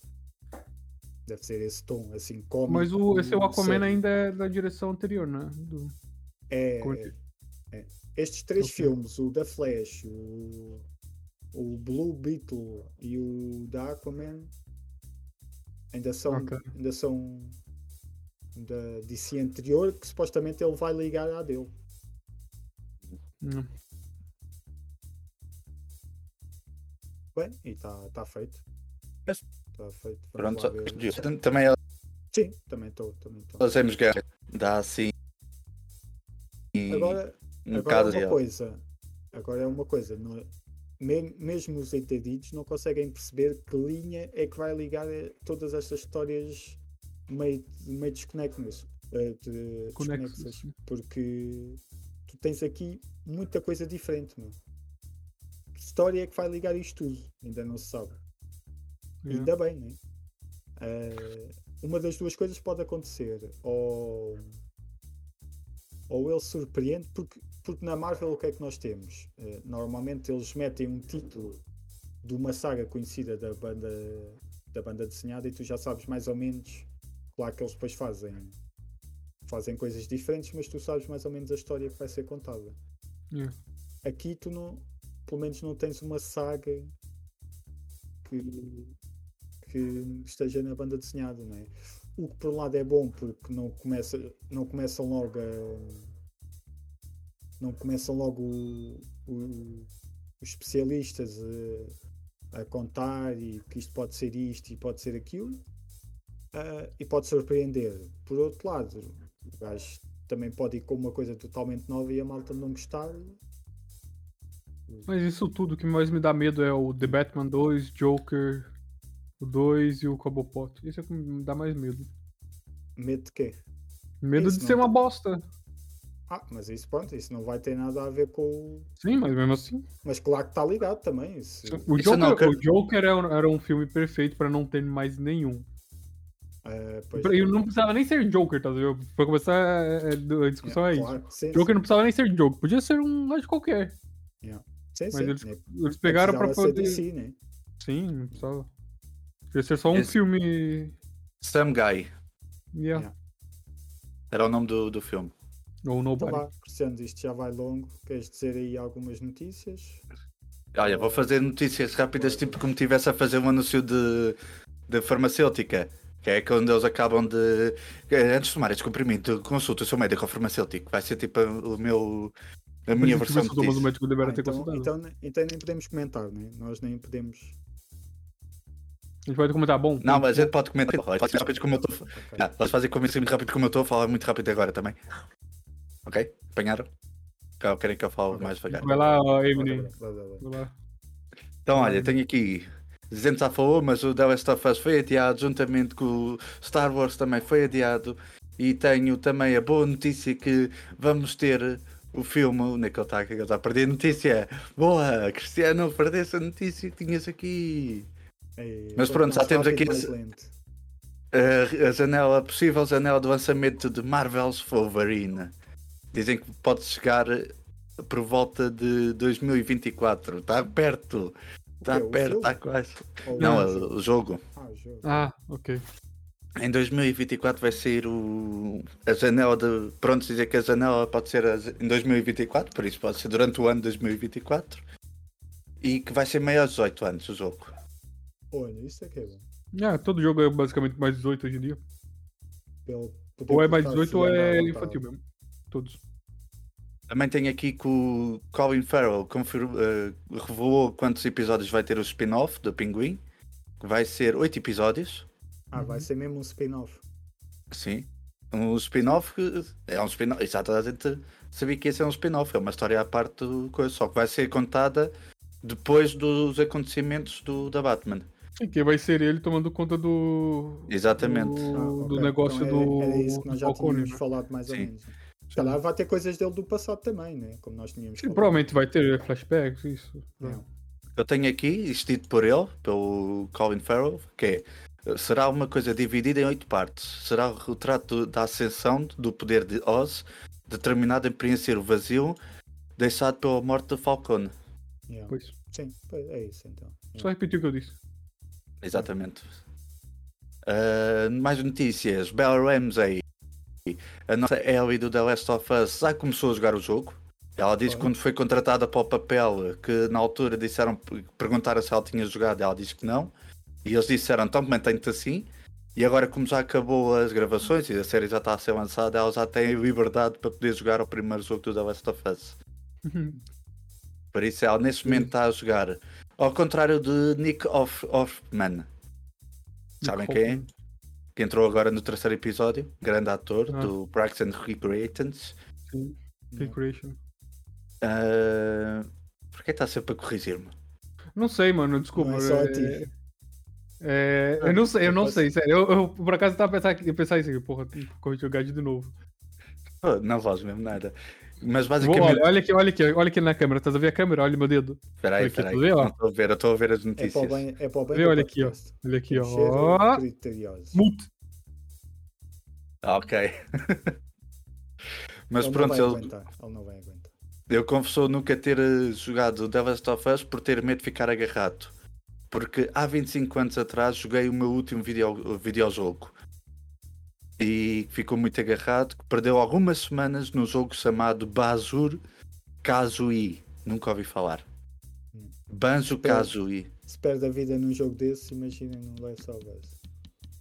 Deve ser esse tom, assim, cómico. Mas o, esse é o Aquaman ainda é da direção anterior, né? Do... É. é. Estes três Ok. filmes, o da Flash, o, o Blue Beetle e o da Aquaman, ainda são, Ok. ainda são da DC anterior, que supostamente ele vai ligar à dele. Hum. Bem, e está tá feito. Está feito. Vamos Pronto, também é Sim, também estou. Também James Gunn dá assim Agora, um agora bocado é uma coisa. Agora é uma coisa. não- me- mesmo os entendidos não conseguem perceber que linha é que vai ligar eh, todas estas histórias meio, meio desconexas. eh, de- Conexas, desconexas. Porque tu tens aqui muita coisa diferente, meu. Que história é que vai ligar isto tudo? Ainda não se sabe. Yeah. Ainda bem, né? Eh, uma das duas coisas pode acontecer. Ou, ou ele surpreende, porque, porque na Marvel o que é que nós temos? Eh, normalmente eles metem um título de uma saga conhecida da banda, da banda desenhada e tu já sabes mais ou menos. Claro que eles depois fazem, fazem coisas diferentes, mas tu sabes mais ou menos a história que vai ser contada. Yeah. Aqui tu não, pelo menos não tens uma saga que, que esteja na banda desenhada, não é? O que por um lado é bom porque não, começa, não começam logo a. Não começam logo o- o- os especialistas a, a contar e que isto pode ser isto e pode ser aquilo ah, e pode surpreender. Por outro lado, o gajo também pode ir com uma coisa totalmente nova e a malta não gostar. Mas isso tudo, que mais me dá medo é o The Batman 2, Joker, o 2 e o Cobblepot. Isso é o que me dá mais medo. Medo de quê? Medo de não ser uma bosta. Ah, mas isso pronto, isso não vai ter nada a ver com. o- Sim, mas mesmo assim. Mas claro que está ligado também. Isso, O Isso não, Joker, que- o Joker era, um- era um filme perfeito pra não ter mais nenhum. é, pois, Eu não precisava nem ser Joker, tá vendo? Pra começar, é, é, a discussão é, isso. claro, sim, Joker não precisava nem ser Joker, podia ser um gajo qualquer. sim, sim, Mas sim, eles, eles pegaram pra poder. DC, né? Sim, não precisava. Podia ser só um Esse- filme. Sam Guy Yeah. Yeah. era o nome do, do filme. Ou Então Nobody. vá, Cristiano, isto já vai longo. Queres dizer aí algumas notícias? Olha, vou fazer notícias rápidas, tipo como tivesse a fazer um anúncio de, de farmacêutica. Que é quando eles acabam de. eh, Antes de tomar este comprimido, consulta o seu médico ou farmacêutico. Vai ser tipo o meu. A minha Mas versão o médico deveria Ah, ter então, consultado. então, então nem podemos comentar, né? Nós nem podemos. A gente pode comentar, bom. Não, mas a gente pode comentar. Pode fazer rápido como eu estou. Ah, posso fazer como muito rápido como eu estou a falar muito rápido agora também. Ok? Apanharam? Querem que eu fale Ok. mais devagar? Vai lá, ó, Emily. vai, vai, vai. Vai lá. Então, olha, tenho aqui. Dizendo já falou, mas o The Last of Us foi adiado, juntamente com o Star Wars também foi adiado. E tenho também a boa notícia que vamos ter o filme. Onde é que ele está? Que ele está a perder a notícia? Boa! Cristiano, perdeste a notícia que tinhas aqui. Ei, Mas pronto, já temos aqui lento. A, a janela, a possível janela de lançamento de Marvel's Wolverine. Dizem que pode chegar por volta de 2024. Está perto. Está? O perto, está quase. Ou Não, o- o jogo. Ah, o jogo. Ah, ok. Em 2024 vai sair o, a janela de. Pronto, dizer que a janela pode ser em 2024, por isso pode ser durante o ano de 2024. E que vai ser meio aos 18 anos o jogo. Olha, isso é que é bom. Ah, todo jogo é basicamente mais 18 hoje em dia. Pelo Ou é mais está 18 ou jogando é vontade. infantil mesmo. Todos. Também tenho aqui que o Colin Farrell eh, revelou quantos episódios vai ter o spin-off do Pinguim. Que vai ser 8 episódios. Ah, vai Uhum. ser mesmo um spin-off. Sim. Um spin-off que é um spin-off. Já toda a gente sabia que ia ser um spin-off. É uma história à parte do coisa. Só que vai ser contada depois dos acontecimentos do, da Batman. Sim, que vai ser ele tomando conta do. Exatamente. Do, Ah, do ok. negócio Então do. era, era isso que nós do já Falcone, tínhamos né? falado mais ou Sim. menos. Se calhar vai ter coisas dele do passado também, né? Como nós tínhamos Sim, provavelmente vai ter flashbacks, isso. É. Eu tenho aqui, isto dito por ele, pelo Colin Farrell, que é será uma coisa dividida em oito partes. Será o retrato da ascensão do poder de Oz, determinado em preencher o vazio deixado pela morte de Falcone. Yeah. Pois. Sim, é isso então. Só repetir o que eu disse. Exatamente. Ah, mais notícias. Bella Ramsey, a nossa Ellie do The Last of Us, já começou a jogar o jogo. Ela disse que quando foi contratada para o papel, que na altura disseram, perguntaram se ela tinha jogado, ela disse que não. E eles disseram, então mantém-te assim. E agora, como já acabou as gravações e a série já está a ser lançada, ela já tem liberdade para poder jogar o primeiro jogo do The Last of Us. Por isso, ela neste momento está a jogar. Ao contrário de Nick Hoff- Hoffman. Sabem quem é? Que entrou agora no terceiro episódio. Grande ator Ah. do Parks and Recreations. Sim. Recreation. Uh, Porquê está sempre a corrigir-me? Não sei, mano, desculpa. Não é só a é- ti. é, eu não sei, eu não sei, sério. Eu, eu, por acaso tava pensando, eu pensar isso aqui, porra, corrigir o gajo de novo. Oh, não faz mesmo nada. Mas basicamente. olha, olha aqui, olha aqui, olha aqui na câmera, estás a ver a câmera? Olha o meu dedo. Espera aí, olha aqui, espera aí. tu vê, ó. Não estou a ver, eu estou a ver as É para o notícias. bem, é para o bem Vê, olha aqui, ó. Olha aqui, ó. Mute. Ah, ok. Mas Ele pronto, não vai ele, aguentar. Ele não vai aguentar. ele confessou nunca ter eh, jogado The Last of Us por ter medo de ficar agarrado. Porque há 25 anos atrás joguei o meu último video, videojogo. E ficou muito agarrado, que perdeu algumas semanas no jogo chamado Bazur Kazooie. Nunca ouvi falar. Banjo Kazooie. Se perde a vida num jogo desses, imaginem num Last of Us.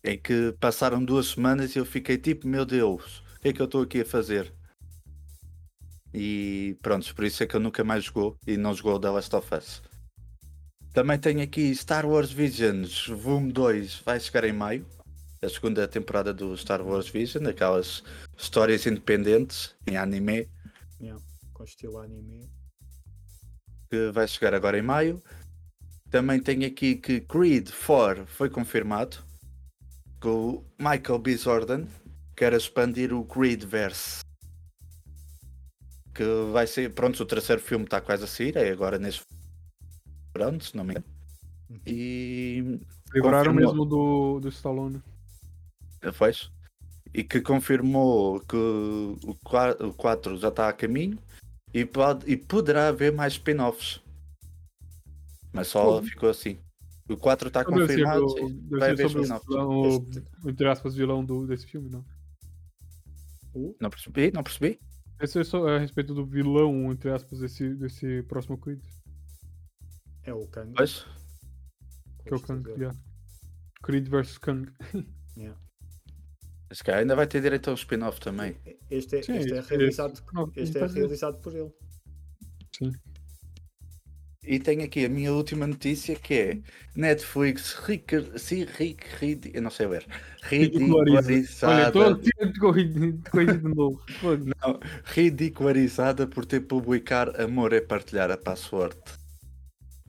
Em que passaram duas semanas e eu fiquei tipo, meu Deus, o que é que eu estou aqui a fazer? E pronto, por isso é que eu nunca mais jogou e não jogou The Last of Us. Também tenho aqui Star Wars Visions Volume 2, vai chegar em maio. A segunda temporada do Star Wars Vision, aquelas histórias independentes em anime, Yeah. Com estilo anime. que vai chegar agora em maio. Também tenho aqui que Creed 4 foi confirmado. Que o Michael B. Jordan quer expandir o Creedverse. Que vai ser. Pronto, o terceiro filme está quase a sair, é agora neste verão, se não me engano. E. Livraram Confirmou. mesmo do, do Stallone. Pois. E que confirmou que o 4, o 4 já está a caminho e, pode, e poderá haver mais spin-offs. Mas só ficou assim. O 4 está ser, confirmado. do, deve vai ser haver sobre o, spin-offs. o, entre aspas, vilão do, desse filme, não. Uh, Não percebi, não percebi. Esse é só a respeito do vilão, entre aspas, desse, desse próximo Creed. é o Kang. Pois. Que é o Kang, yeah. Creed vs Kang. Yeah. Esse cara ainda vai ter direito a um spin-off também. Este é, Sim, este é realizado, este é realizado por ele. Sim. E tenho aqui a minha última notícia que é Netflix rica, sim, ric, rid, eu não sei ler, Olha, estou ridicularizada, de corrigir de novo. Não, ridicularizada por ter publicar Amor é partilhar a password.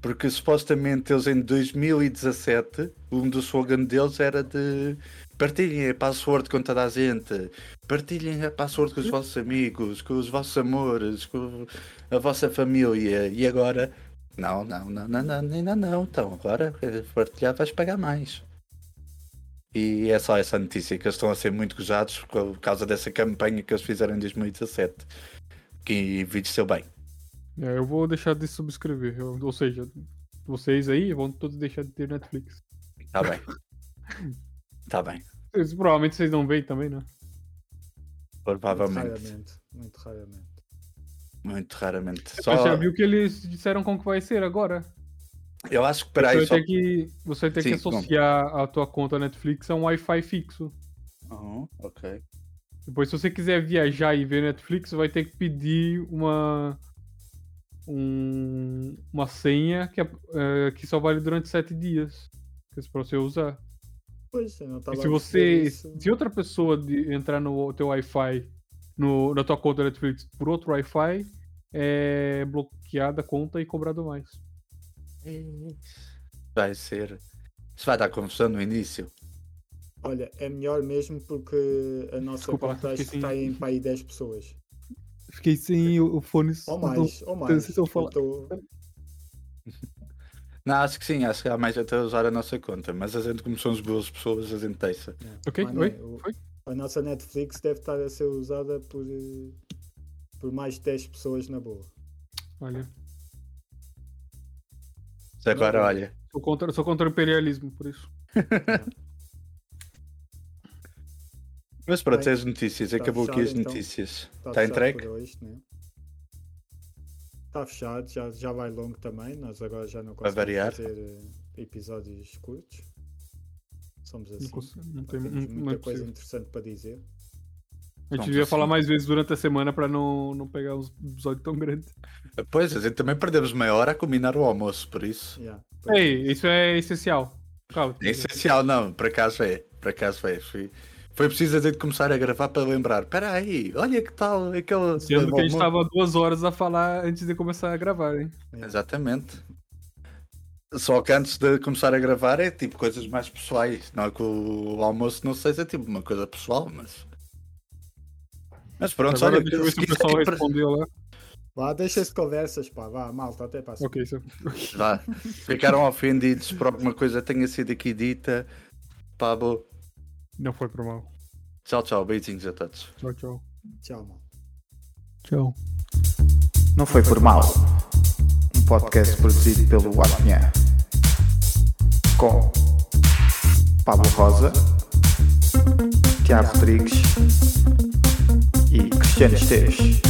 Porque supostamente eles em 2017, um dos slogans deles era de partilhem a password com toda a gente, partilhem a password com os vossos amigos, com os vossos amores, com a vossa família. E agora, não, não, não, não, não, ainda não. Então, agora partilhar vais pagar mais. E é só essa notícia que eles estão a ser muito gozados por causa dessa campanha que eles fizeram em 2017, que envelheceu bem. É, eu vou deixar de subscrever, ou seja, vocês aí vão todos deixar de ter Netflix. Tá bem. tá bem. Vocês- provavelmente vocês não veem também, né? Muito Provavelmente. raramente. Muito raramente. Muito raramente. Mas Só... já viu que eles disseram como que vai ser agora? Eu acho que Você peraí, vai só. que, você vai ter que como? associar a tua conta Netflix a um Wi-Fi fixo. Uhum, ok. Depois, se você quiser viajar e ver Netflix, você vai ter que pedir uma um- uma senha que, é- é, que só vale durante sete dias. Que é pra você usar. Pois, não E estava se você. Se outra pessoa de- entrar no teu Wi-Fi, no, na tua conta Netflix por outro Wi-Fi, é bloqueada a conta e cobrado mais. Vai ser. Isso vai dar confusão no início. Olha, é melhor mesmo porque a nossa Desculpa conta está sem- em para aí 10 pessoas. Fiquei sem o, fone. Ou mais, ou mais. Eu tô- Não, acho que sim, acho que há mais até usar a nossa conta, mas a gente, como somos boas pessoas, a gente deixa. Ok, Mano, oi? o-? A nossa Netflix deve estar a ser usada por, eh, por mais de 10 pessoas na boa. Olha. Mas agora, olha, Sou contra, sou contra o imperialismo, por isso. mas pronto, Bem, as notícias, está acabou aqui as então. notícias. Está Está fechado entregue? por hoje, né? Está fechado, já, já vai longo também. Nós agora já não conseguimos variar. fazer eh, episódios curtos. Somos assim. Não, consigo, não tem temos não, não muita é coisa possível. interessante para dizer. A gente devia falar mais vezes durante a semana pra não, não pegar uns episódios tão grandes. Pois, a gente também perdemos meia hora a combinar o almoço, por isso. Yeah, pois é. Ei, isso é essencial. Calma. É essencial, não, por acaso é. Por acaso é. Foi, foi preciso a gente começar a gravar para lembrar. Espera aí, olha que tal aquele. Sendo que a gente almoço." tava duas horas a falar antes de começar a gravar, hein? Exatamente. Só que antes de começar a gravar é tipo coisas mais pessoais. Não é que o almoço não seja tipo uma coisa pessoal, mas. Mas pronto, Agora olha, deixa eu ver se o pessoal quiserem- respondeu lá. Vá, deixa-se de conversas, pá. Vá, malta, até para a Ok, isso. Vá, ficaram ofendidos por alguma coisa que tenha sido aqui dita. Pá, bom. Não foi por mal. Tchau, tchau, beijinhos a todos. Tchau, tchau. Tchau, mal. Tchau. Não foi por mal. Um podcast produzido pelo Apnha. Com Pablo Rosa, Tiago Rodrigues e Cristiano Esteves.